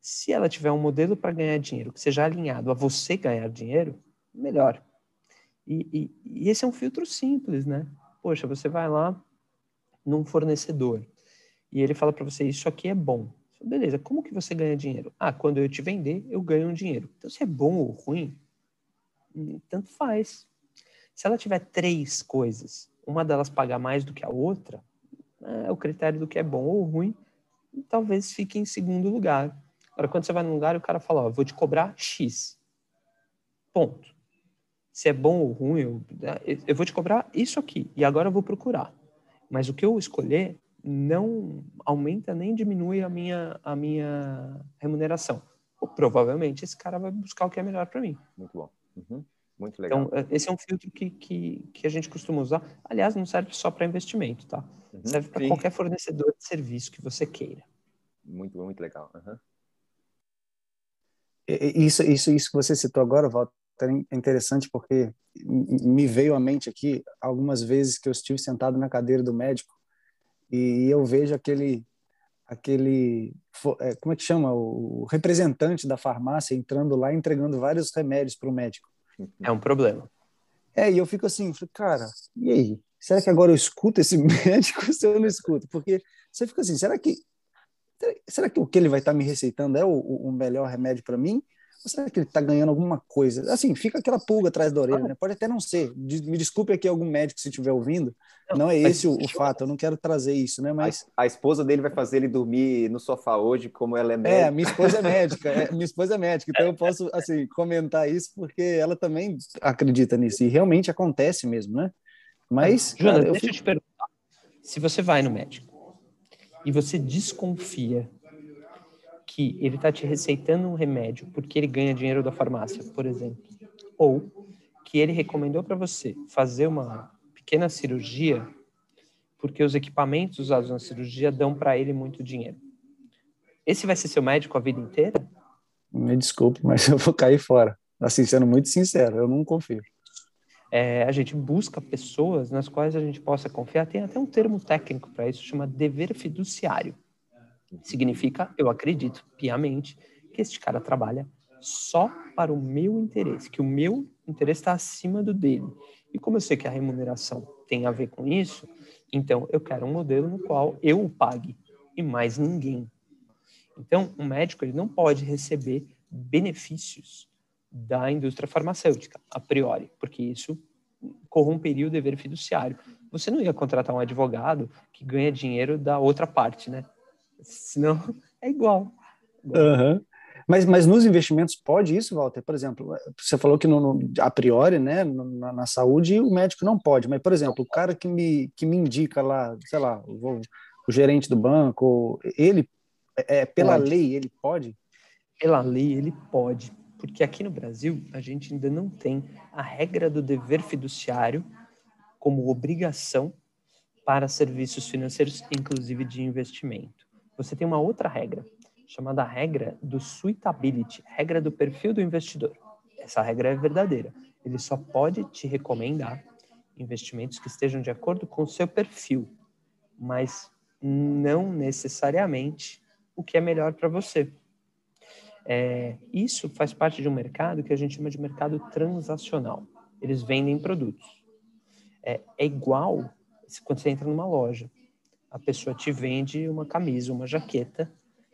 Se ela tiver um modelo para ganhar dinheiro que seja alinhado a você ganhar dinheiro, melhor. E, e, e esse é um filtro simples, né? Poxa, você vai lá num fornecedor e ele fala para você: Isso aqui é bom. Beleza, como que você ganha dinheiro? Ah, quando eu te vender, eu ganho um dinheiro. Então, se é bom ou ruim, hum, tanto faz. Se ela tiver três coisas, uma delas pagar mais do que a outra, é o critério do que é bom ou ruim, talvez fique em segundo lugar. Agora, quando você vai num lugar e o cara fala, ó, vou te cobrar X. Ponto. Se é bom ou ruim, eu, eu vou te cobrar isso aqui. E agora eu vou procurar. Mas o que eu escolher não aumenta nem diminui a minha, a minha remuneração. Ou, provavelmente esse cara vai buscar o que é melhor para mim. Muito bom. Uhum. Muito legal. Então, esse é um filtro que, que, que a gente costuma usar. Aliás, não serve só para investimento, tá? Uhum. Serve para qualquer fornecedor de serviço que você queira. Muito, muito legal. Uhum. Isso, isso, isso que você citou agora, Walter, é interessante porque me veio à mente aqui algumas vezes que eu estive sentado na cadeira do médico e eu vejo aquele aquele é, como é que chama o representante da farmácia entrando lá entregando vários remédios para o médico é um problema. É e eu fico assim cara e aí? Será que agora eu escuto esse médico ou se eu não escuto? Porque você fica assim será que será que o que ele vai estar me receitando é o, o melhor remédio para mim será que ele está ganhando alguma coisa? Assim, fica aquela pulga atrás da orelha, né? Pode até não ser. Me desculpe aqui algum médico se estiver ouvindo. Não, é esse o, o, fato, eu não quero trazer isso, né? Mas a, a, esposa dele vai fazer ele dormir no sofá hoje, como ela é médica. É, minha esposa é médica, é, minha esposa é médica, então eu posso assim comentar isso porque ela também acredita nisso e realmente acontece mesmo, né? Mas, Joana, deixa eu, fico... eu te perguntar. Se você vai no médico e você desconfia que ele está te receitando um remédio porque ele ganha dinheiro da farmácia, por exemplo, ou que ele recomendou para você fazer uma pequena cirurgia porque os equipamentos usados na cirurgia dão para ele muito dinheiro. Esse vai ser seu médico a vida inteira? Me desculpe, mas eu vou cair fora. Assim, sendo muito sincero, eu não confio. É, a gente busca pessoas nas quais a gente possa confiar. Tem até um termo técnico para isso, chama dever fiduciário. Significa, eu acredito piamente, que este cara trabalha só para o meu interesse, que o meu interesse está acima do dele. E como eu sei que a remuneração tem a ver com isso, então eu quero um modelo no qual eu o pague e mais ninguém. Então, um médico ele não pode receber benefícios da indústria farmacêutica, a priori, porque isso corromperia o dever fiduciário. Você não ia contratar um advogado que ganha dinheiro da outra parte, né? Senão é igual. Uhum. Mas, mas nos investimentos pode isso, Walter? Por exemplo, você falou que no, no a priori, né, na, na, saúde, o médico não pode. Mas, por exemplo, o cara que me, que me indica lá, sei lá, o, o gerente do banco, ele, é, é, pela pode. lei, ele pode? Pela lei, ele pode. Porque aqui no Brasil, a gente ainda não tem a regra do dever fiduciário como obrigação para serviços financeiros, inclusive de investimento você tem uma outra regra, chamada regra do suitability, regra do perfil do investidor. Essa regra é verdadeira. Ele só pode te recomendar investimentos que estejam de acordo com o seu perfil, mas não necessariamente o que é melhor para você. É, isso faz parte de um mercado que a gente chama de mercado transacional. Eles vendem produtos. É, é igual quando você entra numa loja. A pessoa te vende uma camisa, uma jaqueta,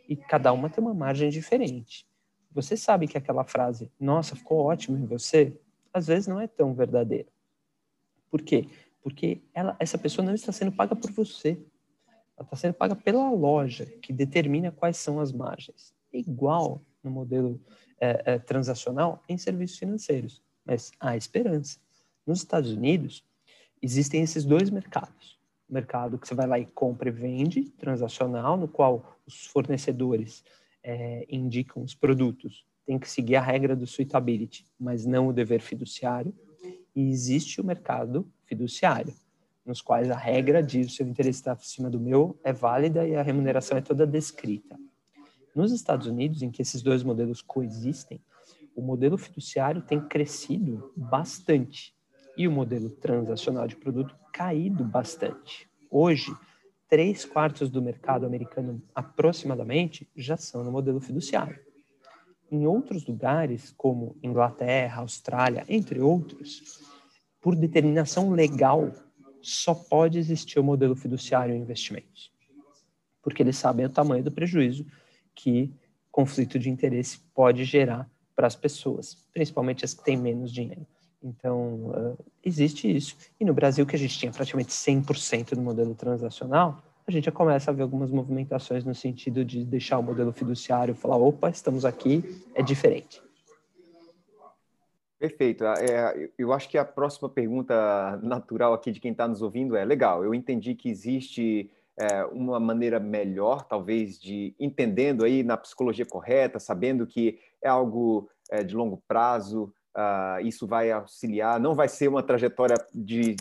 e cada uma tem uma margem diferente. Você sabe que aquela frase, nossa, ficou ótimo em você, às vezes não é tão verdadeira. Por quê? Porque ela, essa pessoa não está sendo paga por você. Ela está sendo paga pela loja, que determina quais são as margens. É igual no modelo é, é, transacional em serviços financeiros, mas há esperança. Nos Estados Unidos, existem esses dois mercados. Mercado que você vai lá e compra e vende, transacional, no qual os fornecedores é, indicam os produtos, tem que seguir a regra do suitability, mas não o dever fiduciário. E existe o mercado fiduciário, nos quais a regra diz o seu interesse está acima do meu é válida e a remuneração é toda descrita. Nos Estados Unidos, em que esses dois modelos coexistem, o modelo fiduciário tem crescido bastante e o modelo transacional de produto caído bastante. Hoje, três quartos do mercado americano, aproximadamente, já são no modelo fiduciário. Em outros lugares, como Inglaterra, Austrália, entre outros, por determinação legal, só pode existir o modelo fiduciário em investimentos. Porque eles sabem o tamanho do prejuízo que conflito de interesse pode gerar para as pessoas, principalmente as que têm menos dinheiro. Então, uh, existe isso. E no Brasil, que a gente tinha praticamente 100% do modelo transacional, a gente já começa a ver algumas movimentações no sentido de deixar o modelo fiduciário falar: opa, estamos aqui, é diferente. Perfeito. É, eu acho que a próxima pergunta natural aqui de quem está nos ouvindo é: legal, eu entendi que existe é, uma maneira melhor, talvez, de entendendo aí na psicologia correta, sabendo que é algo é, de longo prazo, uh, isso vai auxiliar, não vai ser uma trajetória de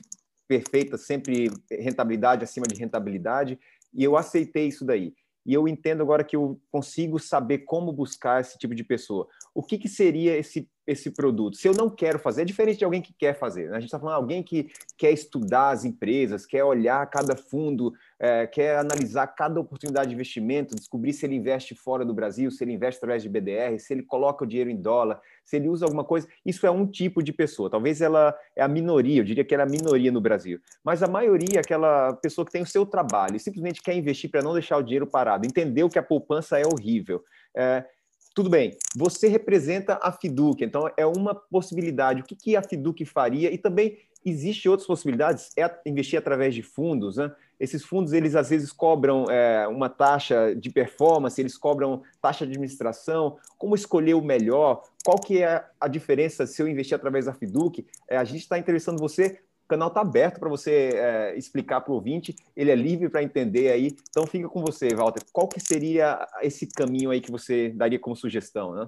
perfeita, sempre rentabilidade acima de rentabilidade, e eu aceitei isso daí. E eu entendo agora que eu consigo saber como buscar esse tipo de pessoa. O que, que seria esse esse produto. Se eu não quero fazer, é diferente de alguém que quer fazer. Né? A gente está falando alguém que quer estudar as empresas, quer olhar cada fundo, é, quer analisar cada oportunidade de investimento, descobrir se ele investe fora do Brasil, se ele investe através de BDR, se ele coloca o dinheiro em dólar, se ele usa alguma coisa. Isso é um tipo de pessoa. Talvez ela é a minoria, eu diria que era a minoria no Brasil. Mas a maioria é aquela pessoa que tem o seu trabalho e simplesmente quer investir para não deixar o dinheiro parado, entendeu que a poupança é horrível. É, tudo bem, você representa a Fiduc, então é uma possibilidade. O que, que a Fiduc faria? E também existe outras possibilidades, é investir através de fundos, né? Esses fundos, eles às vezes cobram é, uma taxa de performance, eles cobram taxa de administração. Como escolher o melhor? Qual que é a diferença se eu investir através da Fiduc? É, a gente está interessando você canal está aberto para você é, explicar para o ouvinte, ele é livre para entender aí. Então fica com você, Walter. Qual que seria esse caminho aí que você daria como sugestão, né?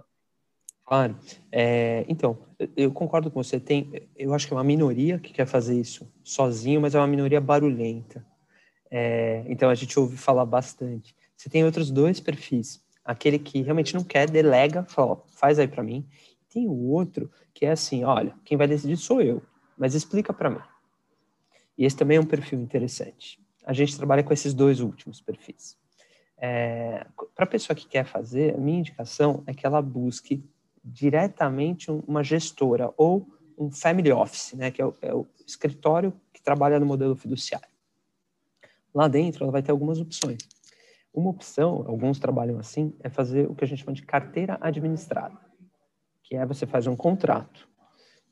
Claro. É, então, eu concordo com você. Tem, eu acho que é uma minoria que quer fazer isso sozinho, mas é uma minoria barulhenta. É, então a gente ouve falar bastante. Você tem outros dois perfis. Aquele que realmente não quer, delega, fala, ó, faz aí para mim. Tem o outro que é assim, olha, quem vai decidir sou eu mas explica para mim. E esse também é um perfil interessante. A gente trabalha com esses dois últimos perfis. É, para a pessoa que quer fazer, a minha indicação é que ela busque diretamente uma gestora ou um family office, né, que é o, é o escritório que trabalha no modelo fiduciário. Lá dentro, ela vai ter algumas opções. Uma opção, alguns trabalham assim, é fazer o que a gente chama de carteira administrada, que é você faz um contrato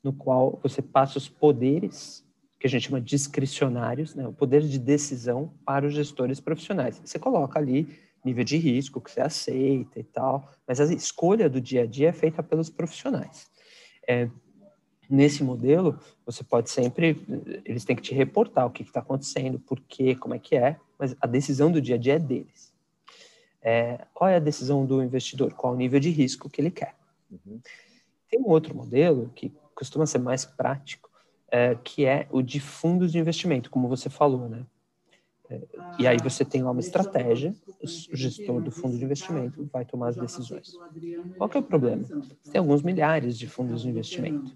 no qual você passa os poderes, que a gente chama discricionários, né, o poder de decisão para os gestores profissionais. Você coloca ali nível de risco que você aceita e tal, mas a escolha do dia a dia é feita pelos profissionais. É, nesse modelo, você pode sempre, eles têm que te reportar o que está acontecendo, por quê, como é que é, mas a decisão do dia a dia é deles. É, qual é a decisão do investidor? Qual o nível de risco que ele quer? Uhum. Tem um outro modelo que costuma ser mais prático, é, que é o de fundos de investimento, como você falou, né? É, e aí você tem lá uma estratégia, o gestor do fundo de investimento vai tomar as decisões. Qual que é o problema? Você tem alguns milhares de fundos de investimento.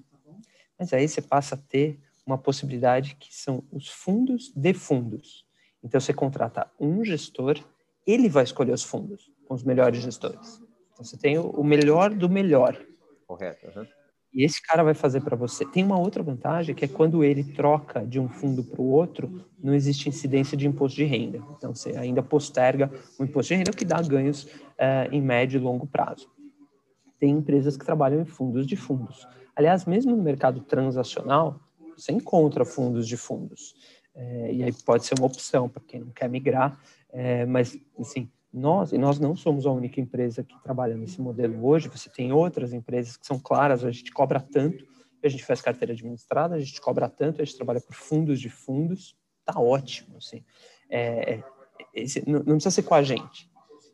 Mas aí você passa a ter uma possibilidade que são os fundos de fundos. Então você contrata um gestor, ele vai escolher os fundos com os melhores gestores. Então, você tem o melhor do melhor. Correto. Uhum. E esse cara vai fazer para você. Tem uma outra vantagem que é quando ele troca de um fundo para o outro, não existe incidência de imposto de renda. Então você ainda posterga o imposto de renda, que dá ganhos eh, em médio e longo prazo. Tem empresas que trabalham em fundos de fundos. Aliás, mesmo no mercado transacional, você encontra fundos de fundos. Eh, e aí pode ser uma opção para quem não quer migrar, eh, mas assim, nós, e nós não somos a única empresa que trabalha nesse modelo hoje, você tem outras empresas que são claras, a gente cobra tanto, a gente faz carteira administrada, a gente cobra tanto, a gente trabalha por fundos de fundos, tá ótimo, assim. É, é esse, não, não, precisa ser com a gente.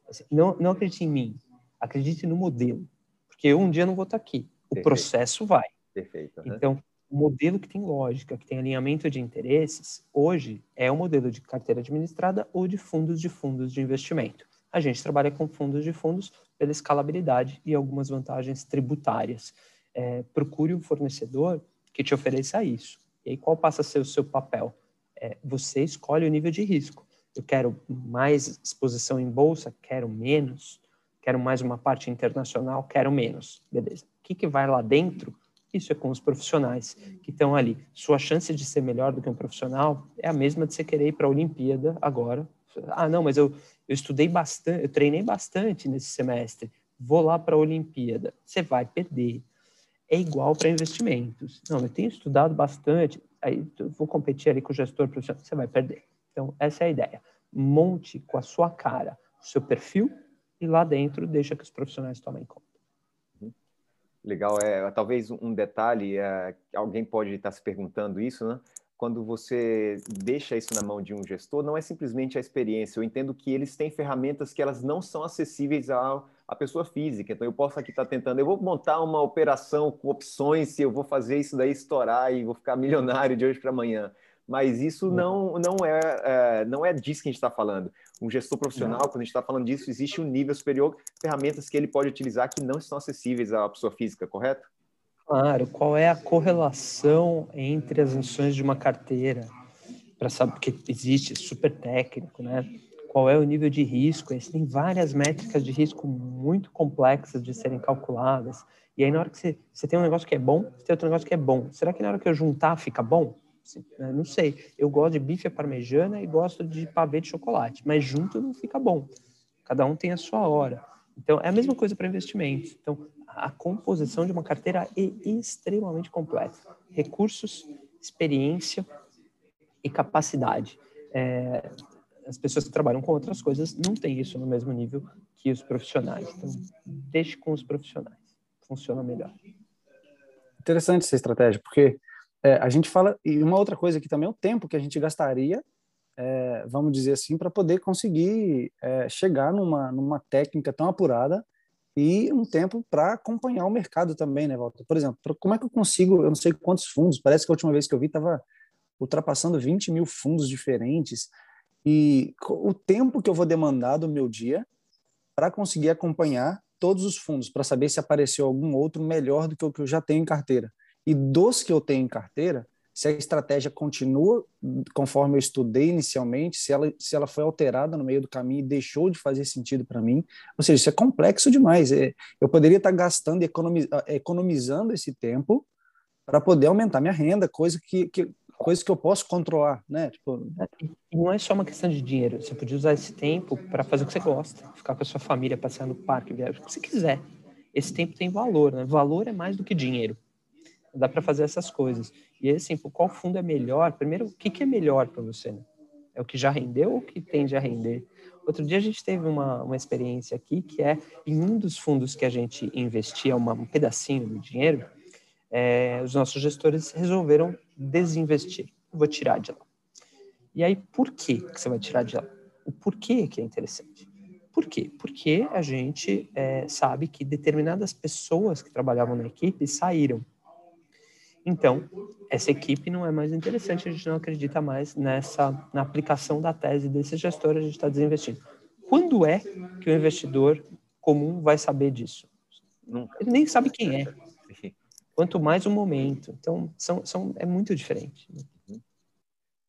Assim, não, não acredite em mim, acredite no modelo, porque eu um dia não vou estar aqui, o Perfeito. processo vai. Perfeito. Uhum. Então, o modelo que tem lógica, que tem alinhamento de interesses, hoje é o modelo de carteira administrada ou de fundos de fundos de investimento. A gente trabalha com fundos de fundos pela escalabilidade e algumas vantagens tributárias. É, procure um fornecedor que te ofereça isso. E aí, qual passa a ser o seu papel? É, você escolhe o nível de risco. Eu quero mais exposição em bolsa, quero menos. Quero mais uma parte internacional, quero menos. Beleza. O que, que vai lá dentro? Isso é com os profissionais que estão ali. Sua chance de ser melhor do que um profissional é a mesma de você querer ir para a Olimpíada agora. Ah, não, mas eu, eu estudei bastante, eu treinei bastante nesse semestre. Vou lá para a Olimpíada. Você vai perder. É igual para investimentos. Não, eu tenho estudado bastante, aí vou competir ali com o gestor profissional. Você vai perder. Então, essa é a ideia. Monte com a sua cara o seu perfil e lá dentro deixa que os profissionais tomem conta. Legal, é talvez um detalhe, é, alguém pode estar se perguntando isso, né? Quando você deixa isso na mão de um gestor, não é simplesmente a experiência. Eu entendo que eles têm ferramentas que elas não são acessíveis à, à pessoa física. Então, eu posso aqui estar tentando, eu vou montar uma operação com opções, se eu vou fazer isso daí estourar e vou ficar milionário de hoje para amanhã mas isso uhum. não, não, é, é, não é disso que a gente está falando. Um gestor profissional, não. quando a gente está falando disso, existe um nível superior, ferramentas que ele pode utilizar que não estão acessíveis à pessoa física, correto? Claro, qual é a correlação entre as ações de uma carteira? Para saber, porque existe super técnico, né? Qual é o nível de risco? Tem várias métricas de risco muito complexas de serem calculadas. E aí, na hora que você, você tem um negócio que é bom, você tem outro negócio que é bom. Será que na hora que eu juntar fica bom? Né? Não sei. Eu gosto de bife à parmejana e gosto de pavê de chocolate, mas junto não fica bom. Cada um tem a sua hora. Então, é a mesma coisa para investimentos. Então, a composição de uma carteira é extremamente completa. Recursos, experiência e capacidade. É, as pessoas que trabalham com outras coisas não têm isso no mesmo nível que os profissionais. Então, deixe com os profissionais. Funciona melhor. Interessante essa estratégia, porque é, a gente fala, e uma outra coisa que também é o tempo que a gente gastaria, é, vamos dizer assim, para poder conseguir é, chegar numa, numa técnica tão apurada e um tempo para acompanhar o mercado também, né, Walter? Por exemplo, como é que eu consigo, eu não sei quantos fundos, parece que a última vez que eu vi estava ultrapassando 20 mil fundos diferentes, e o tempo que eu vou demandar do meu dia para conseguir acompanhar todos os fundos, para saber se apareceu algum outro melhor do que o que eu já tenho em carteira. E dos que eu tenho em carteira, se a estratégia continua conforme eu estudei inicialmente, se ela, se ela foi alterada no meio do caminho e deixou de fazer sentido para mim, ou seja, isso é complexo demais. É, eu poderia estar gastando e economiz, economizando esse tempo para poder aumentar minha renda, coisa que, que, coisa que eu posso controlar, né? Tipo... E não é só uma questão de dinheiro, você podia usar esse tempo para fazer o que você gosta, ficar com a sua família, passear no parque, viajar, o que você quiser. Esse tempo tem valor, né? Valor é mais do que dinheiro dá para fazer essas coisas. E assim, qual fundo é melhor? Primeiro, o que, que é melhor para você? Né? É o que já rendeu ou o que tende a render? Outro dia a gente teve uma, uma experiência aqui que é em um dos fundos que a gente investia uma, um pedacinho do dinheiro, é, os nossos gestores resolveram desinvestir. Vou tirar de lá. E aí, por que, que você vai tirar de lá? O porquê que é interessante. Por quê? Porque a gente é, sabe que determinadas pessoas que trabalhavam na equipe saíram. Então, essa equipe não é mais interessante, a gente não acredita mais nessa na aplicação da tese desse gestor, a gente está desinvestindo. Quando é que o investidor comum vai saber disso? Nunca. Ele nem sabe quem é. Quanto mais o momento. Então, são, são, é muito diferente.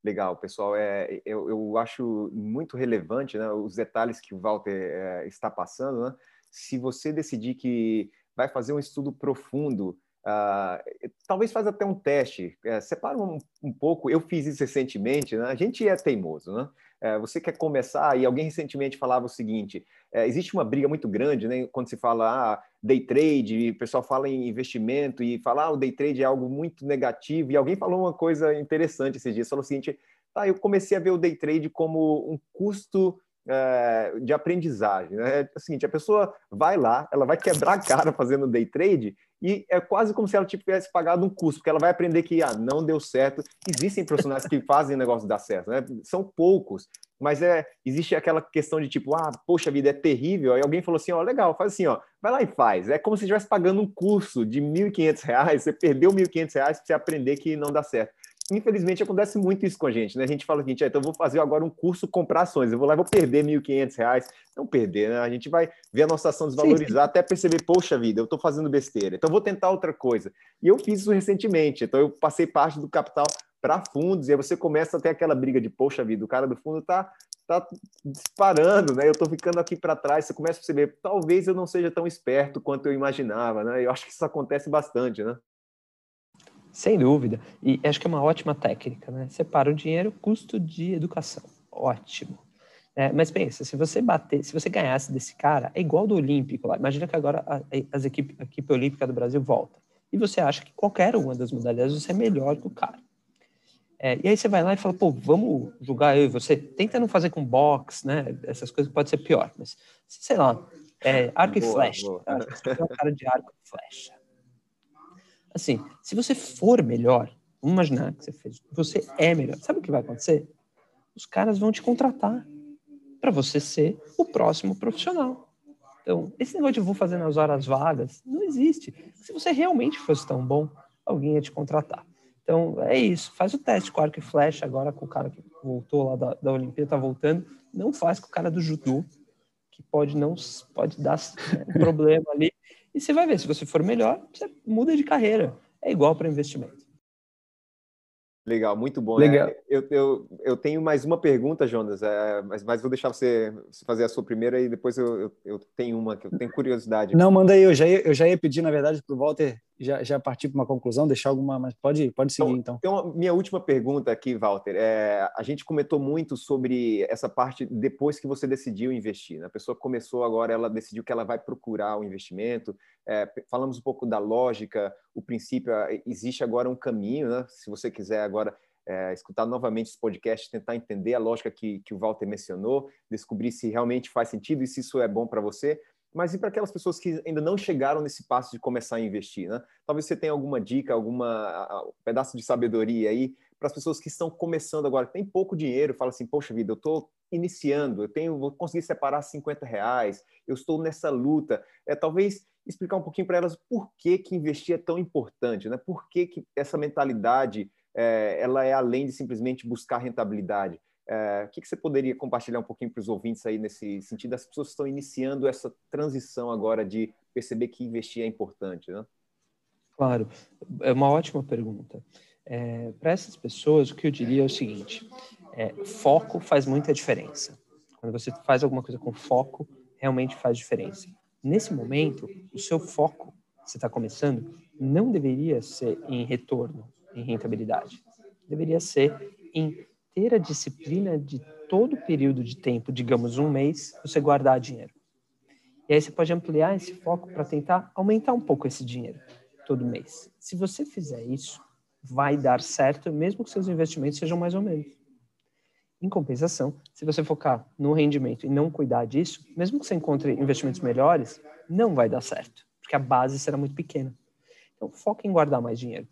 Legal, pessoal. É, eu, eu acho muito relevante né, os detalhes que o Walter é, está passando. Né? se você decidir que vai fazer um estudo profundo, uh, talvez faça até um teste, uh, separa um, um, pouco. Eu fiz isso recentemente, né? a gente é teimoso, né? Uh, você quer começar, e alguém recentemente falava o seguinte: é, existe uma briga muito grande, né? Quando se fala ah, day trade, o pessoal fala em investimento e fala ah, o day trade é algo muito negativo. E alguém falou uma coisa interessante esses dias, falou o seguinte: tá, eu comecei a ver o day trade como um custo é, de aprendizagem. Né? É o seguinte, a pessoa vai lá, ela vai quebrar a cara fazendo day trade e é quase como se ela tivesse pagado um custo, porque ela vai aprender que ah, não deu certo. Existem profissionais que fazem o negócio dar certo, né? São poucos, mas é existe aquela questão de tipo, ah, poxa vida, é terrível. Aí alguém falou assim, ó, legal, faz assim, ó, vai lá e faz. É como se estivesse pagando um curso de R$ 1.500, você perdeu R$ 1.500 para você aprender que não dá certo infelizmente acontece muito isso com a gente, né? A gente fala o seguinte, ah, então eu vou fazer agora um curso comprar ações, eu vou lá e vou perder R$ 1.500, não perder, né? A gente vai ver a nossa ação desvalorizar Sim. até perceber, poxa vida, eu estou fazendo besteira, então vou tentar outra coisa. E eu fiz isso recentemente, então eu passei parte do capital para fundos, e aí você começa a ter aquela briga de, poxa vida, o cara do fundo está tá disparando, né? Eu estou ficando aqui para trás, você começa a perceber, talvez eu não seja tão esperto quanto eu imaginava, né? Eu acho que isso acontece bastante, né? Sem dúvida. E acho que é uma ótima técnica, né? Separa o dinheiro, custo de educação. Ótimo. É, mas pensa, se você bater, se você ganhasse desse cara, é igual do Olímpico lá. Imagina que agora a, as equipe, a equipe olímpica do Brasil volta. E você acha que qualquer uma das modalidades você é melhor que o cara. É, e aí você vai lá e fala, pô, vamos julgar eu e você. Tenta não fazer com box, né? Essas coisas pode ser pior. Mas, sei lá, é, arco boa, e flecha. Boa. É um cara de arco e flecha. Assim, se você for melhor, vamos imaginar que você fez, você é melhor. Sabe o que vai acontecer? Os caras vão te contratar para você ser o próximo profissional. Então, esse negócio de vou fazer nas horas vagas não existe. Se você realmente fosse tão bom, alguém ia te contratar. Então, é isso. Faz o teste com arco e flecha agora com o cara que voltou lá da, da Olimpíada, tá voltando. Não faz com o cara do judô, que pode não pode dar né, problema ali. E você vai ver, se você for melhor, você muda de carreira. É igual para investimento. Legal, muito bom. Né? Legal. É, eu, eu, eu tenho mais uma pergunta, Jonas, é, mas, mas vou deixar você, você fazer a sua primeira e depois eu, eu, eu, tenho uma que eu tenho curiosidade. Não, manda aí, eu já ia, eu já ia pedir, na verdade, para o Walter já, já partir para uma conclusão, deixar alguma, mas pode, pode seguir então, então. Então, minha última pergunta aqui, Walter, é, a gente comentou muito sobre essa parte depois que você decidiu investir. Né? A pessoa começou agora, ela decidiu que ela vai procurar o investimento. É, falamos um pouco da lógica, o princípio. Existe agora um caminho, né? Se você quiser agora é, escutar novamente esse podcast, tentar entender a lógica que, que o Walter mencionou, descobrir se realmente faz sentido e se isso é bom para você mas e para aquelas pessoas que ainda não chegaram nesse passo de começar a investir, né? Talvez você tenha alguma dica, alguma um pedaço de sabedoria aí para as pessoas que estão começando agora, tem pouco dinheiro, fala assim, poxa vida, eu estou iniciando, eu tenho, vou conseguir separar 50 reais, eu estou nessa luta. É talvez explicar um pouquinho para elas por que, que investir é tão importante, né? Por que, que essa mentalidade é, ela é além de simplesmente buscar rentabilidade. É, o que, que, você poderia compartilhar um pouquinho para os ouvintes aí nesse sentido? As pessoas estão iniciando essa transição agora de perceber que investir é importante, né? Claro, é uma ótima pergunta. É, para essas pessoas, o que eu diria é o seguinte: é, foco faz muita diferença. Quando você faz alguma coisa com foco, realmente faz diferença. Nesse momento, o seu foco, você está começando, não deveria ser em retorno, em rentabilidade. Deveria ser em ter a disciplina de todo o período de tempo, digamos um mês, você guardar dinheiro. E aí você pode ampliar esse foco para tentar aumentar um pouco esse dinheiro todo mês. Se você fizer isso, vai dar certo, mesmo que seus investimentos sejam mais ou menos. Em compensação, se você focar no rendimento e não cuidar disso, mesmo que você encontre investimentos melhores, não vai dar certo, porque a base será muito pequena. Então, foque em guardar mais dinheiro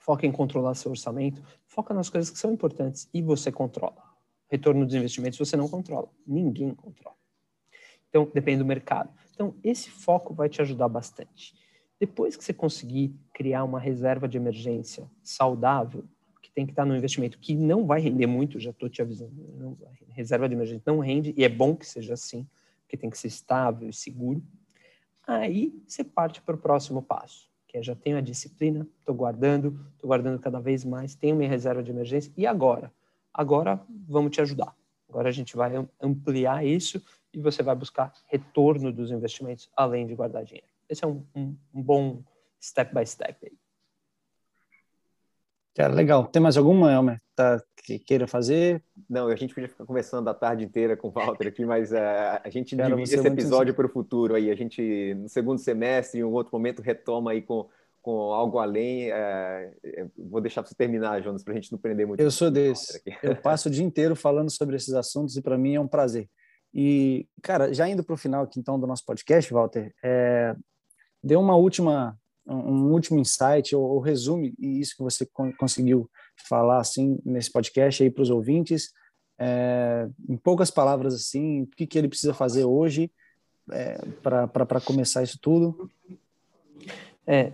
foca em controlar seu orçamento, foca nas coisas que são importantes e você controla. Retorno dos investimentos você não controla, ninguém controla. Então, depende do mercado. Então, esse foco vai te ajudar bastante. Depois que você conseguir criar uma reserva de emergência saudável, que tem que estar no investimento que não vai render muito, já estou te avisando, não vai, reserva de emergência não rende, e é bom que seja assim, porque tem que ser estável e seguro. Aí você parte para o próximo passo que é já tenho a disciplina, estou guardando, estou guardando cada vez mais, tenho minha reserva de emergência, e agora? Agora vamos te ajudar. Agora a gente vai ampliar isso e você vai buscar retorno dos investimentos além de guardar dinheiro. Esse é um, um, um bom step by step aí. Cara, legal. Tem mais alguma, Elmer, tá, que queira fazer? Não, a gente podia ficar conversando a tarde inteira com o Walter aqui, mas uh, a gente Cara, divide esse episódio para o futuro aí. A gente, no segundo semestre, em um outro momento, retoma aí com, com algo além. Uh, vou deixar para você terminar, Jonas, para a gente não prender muito. Eu sou desse. Eu passo o dia inteiro falando sobre esses assuntos e para mim é um prazer. E, cara, já indo para o final aqui então do nosso podcast, Walter, é, dê uma última um último insight ou, ou resume isso que você conseguiu falar assim nesse podcast aí para os ouvintes, é, em poucas palavras assim, o que, que ele precisa fazer hoje é, para começar isso tudo? É,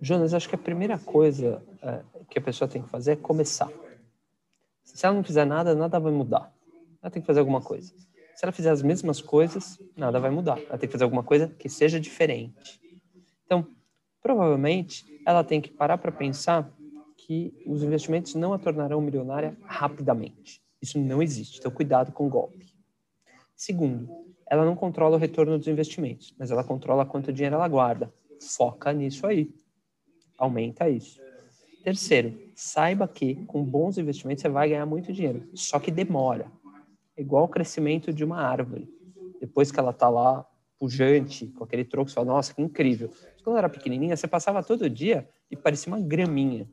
Jonas, acho que a primeira coisa é, que a pessoa tem que fazer é começar. Se ela não fizer nada, nada vai mudar. Ela tem que fazer alguma coisa. Se ela fizer as mesmas coisas, nada vai mudar. Ela tem que fazer alguma coisa que seja diferente. Então, provavelmente ela tem que parar para pensar que os investimentos não a tornarão milionária rapidamente. Isso não existe, então cuidado com o golpe. Segundo, ela não controla o retorno dos investimentos, mas ela controla quanto dinheiro ela guarda. Foca nisso aí. Aumenta isso. Terceiro, saiba que com bons investimentos você vai ganhar muito dinheiro, só que demora. É igual o crescimento de uma árvore. Depois que ela está lá pujante, com aquele troco, você fala, nossa, que incrível. Quando era pequenininha, você passava todo dia e parecia uma graminha.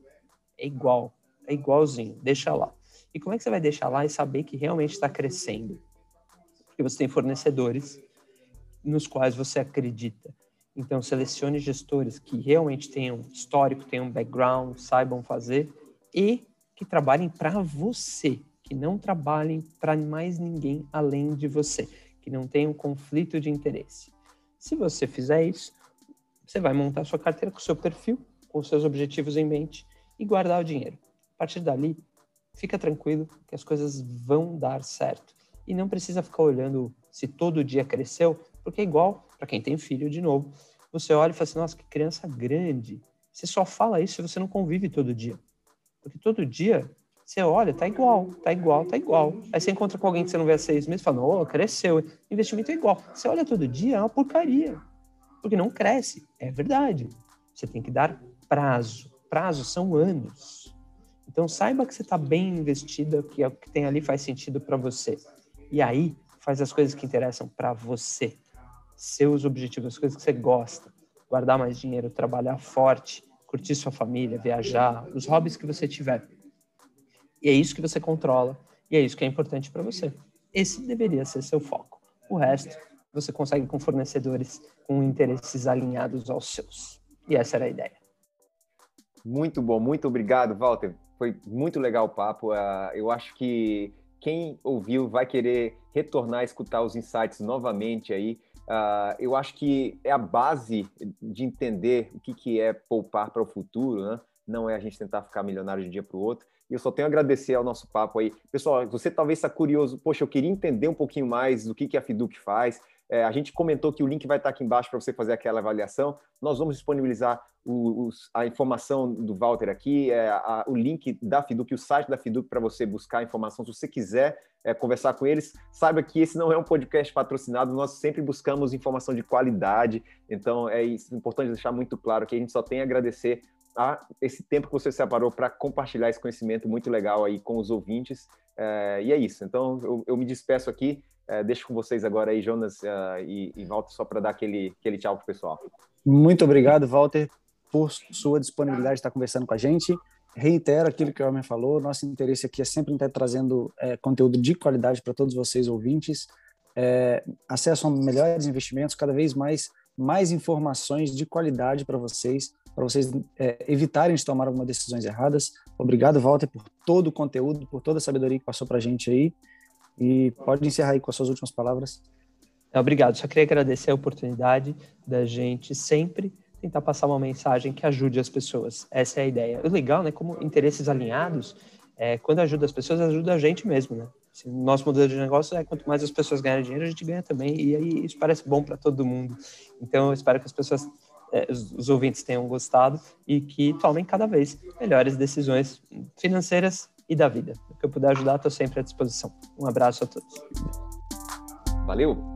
É igual, é igualzinho, deixa lá. E como é que você vai deixar lá e saber que realmente está crescendo? Porque você tem fornecedores nos quais você acredita. Então, selecione gestores que realmente tenham histórico, tenham background, saibam fazer e que trabalhem para você, que não trabalhem para mais ninguém além de você que não tem um conflito de interesse. Se você fizer isso, você vai montar sua carteira com o seu perfil, com os seus objetivos em mente e guardar o dinheiro. A partir dali, fica tranquilo que as coisas vão dar certo. E não precisa ficar olhando se todo dia cresceu, porque é igual para quem tem filho de novo. Você olha e fala assim: nossa, que criança grande. Você só fala isso se você não convive todo dia. Porque todo dia você olha, tá igual, tá igual, tá igual. Aí você encontra com alguém que você não vê há seis meses e fala, oh, cresceu. Investimento é igual. Você olha todo dia, é uma porcaria. Porque não cresce. É verdade. Você tem que dar prazo. Prazo são anos. Então saiba que você está bem investida, que é o que tem ali faz sentido para você. E aí faz as coisas que interessam para você. Seus objetivos, as coisas que você gosta. Guardar mais dinheiro, trabalhar forte, curtir sua família, viajar, os hobbies que você tiver e é isso que você controla, e é isso que é importante para você. Esse deveria ser seu foco. O resto você consegue com fornecedores com interesses alinhados aos seus. E essa era a ideia. Muito bom, muito obrigado, Walter. Foi muito legal o papo. Uh, eu acho que quem ouviu vai querer retornar a escutar os insights novamente aí. Uh, eu acho que é a base de entender o que, que é poupar para o futuro, né? Não é a gente tentar ficar milionário de um dia para o outro. E eu só tenho a agradecer ao nosso papo aí. Pessoal, você talvez está curioso, poxa, eu queria entender um pouquinho mais do que, que a Fiduc faz. É, a gente comentou que o link vai estar aqui embaixo para você fazer aquela avaliação. Nós vamos disponibilizar o, a informação do Walter aqui, é, a, o link da Fiduc, o site da Fiduc para você buscar a informação. Se você quiser é, conversar com eles, saiba que esse não é um podcast patrocinado, nós sempre buscamos informação de qualidade. Então é isso, importante deixar muito claro que a gente só tem a agradecer a esse tempo que você separou para compartilhar esse conhecimento muito legal aí com os ouvintes. É, e é isso. Então, eu, eu me despeço aqui. É, deixo com vocês agora aí, Jonas uh, e, e Walter, só para dar aquele, aquele tchau para o pessoal. Muito obrigado, Walter, por sua disponibilidade de estar conversando com a gente. Reitero aquilo que o Homem falou, nosso interesse aqui é sempre estar trazendo é, conteúdo de qualidade para todos vocês ouvintes. É, acesso a melhores investimentos, cada vez mais, mais informações de qualidade para vocês para vocês é, evitarem de tomar algumas decisões erradas. Obrigado, Walter, por todo o conteúdo, por toda a sabedoria que passou para a gente aí. E pode encerrar aí com as suas últimas palavras. É, obrigado. Só queria agradecer a oportunidade da gente sempre tentar passar uma mensagem que ajude as pessoas. Essa é a ideia. O legal, né? Como interesses alinhados, é, quando ajuda as pessoas, ajuda a gente mesmo, né? Assim, nosso modelo de negócio é quanto mais as pessoas ganharem dinheiro, a gente ganha também. E aí isso parece bom para todo mundo. Então, eu espero que as pessoas é, os ouvintes tenham gostado e que tomem cada vez melhores decisões financeiras e da vida. Que eu puder ajudar, estou sempre à disposição. Um abraço a todos. Valeu!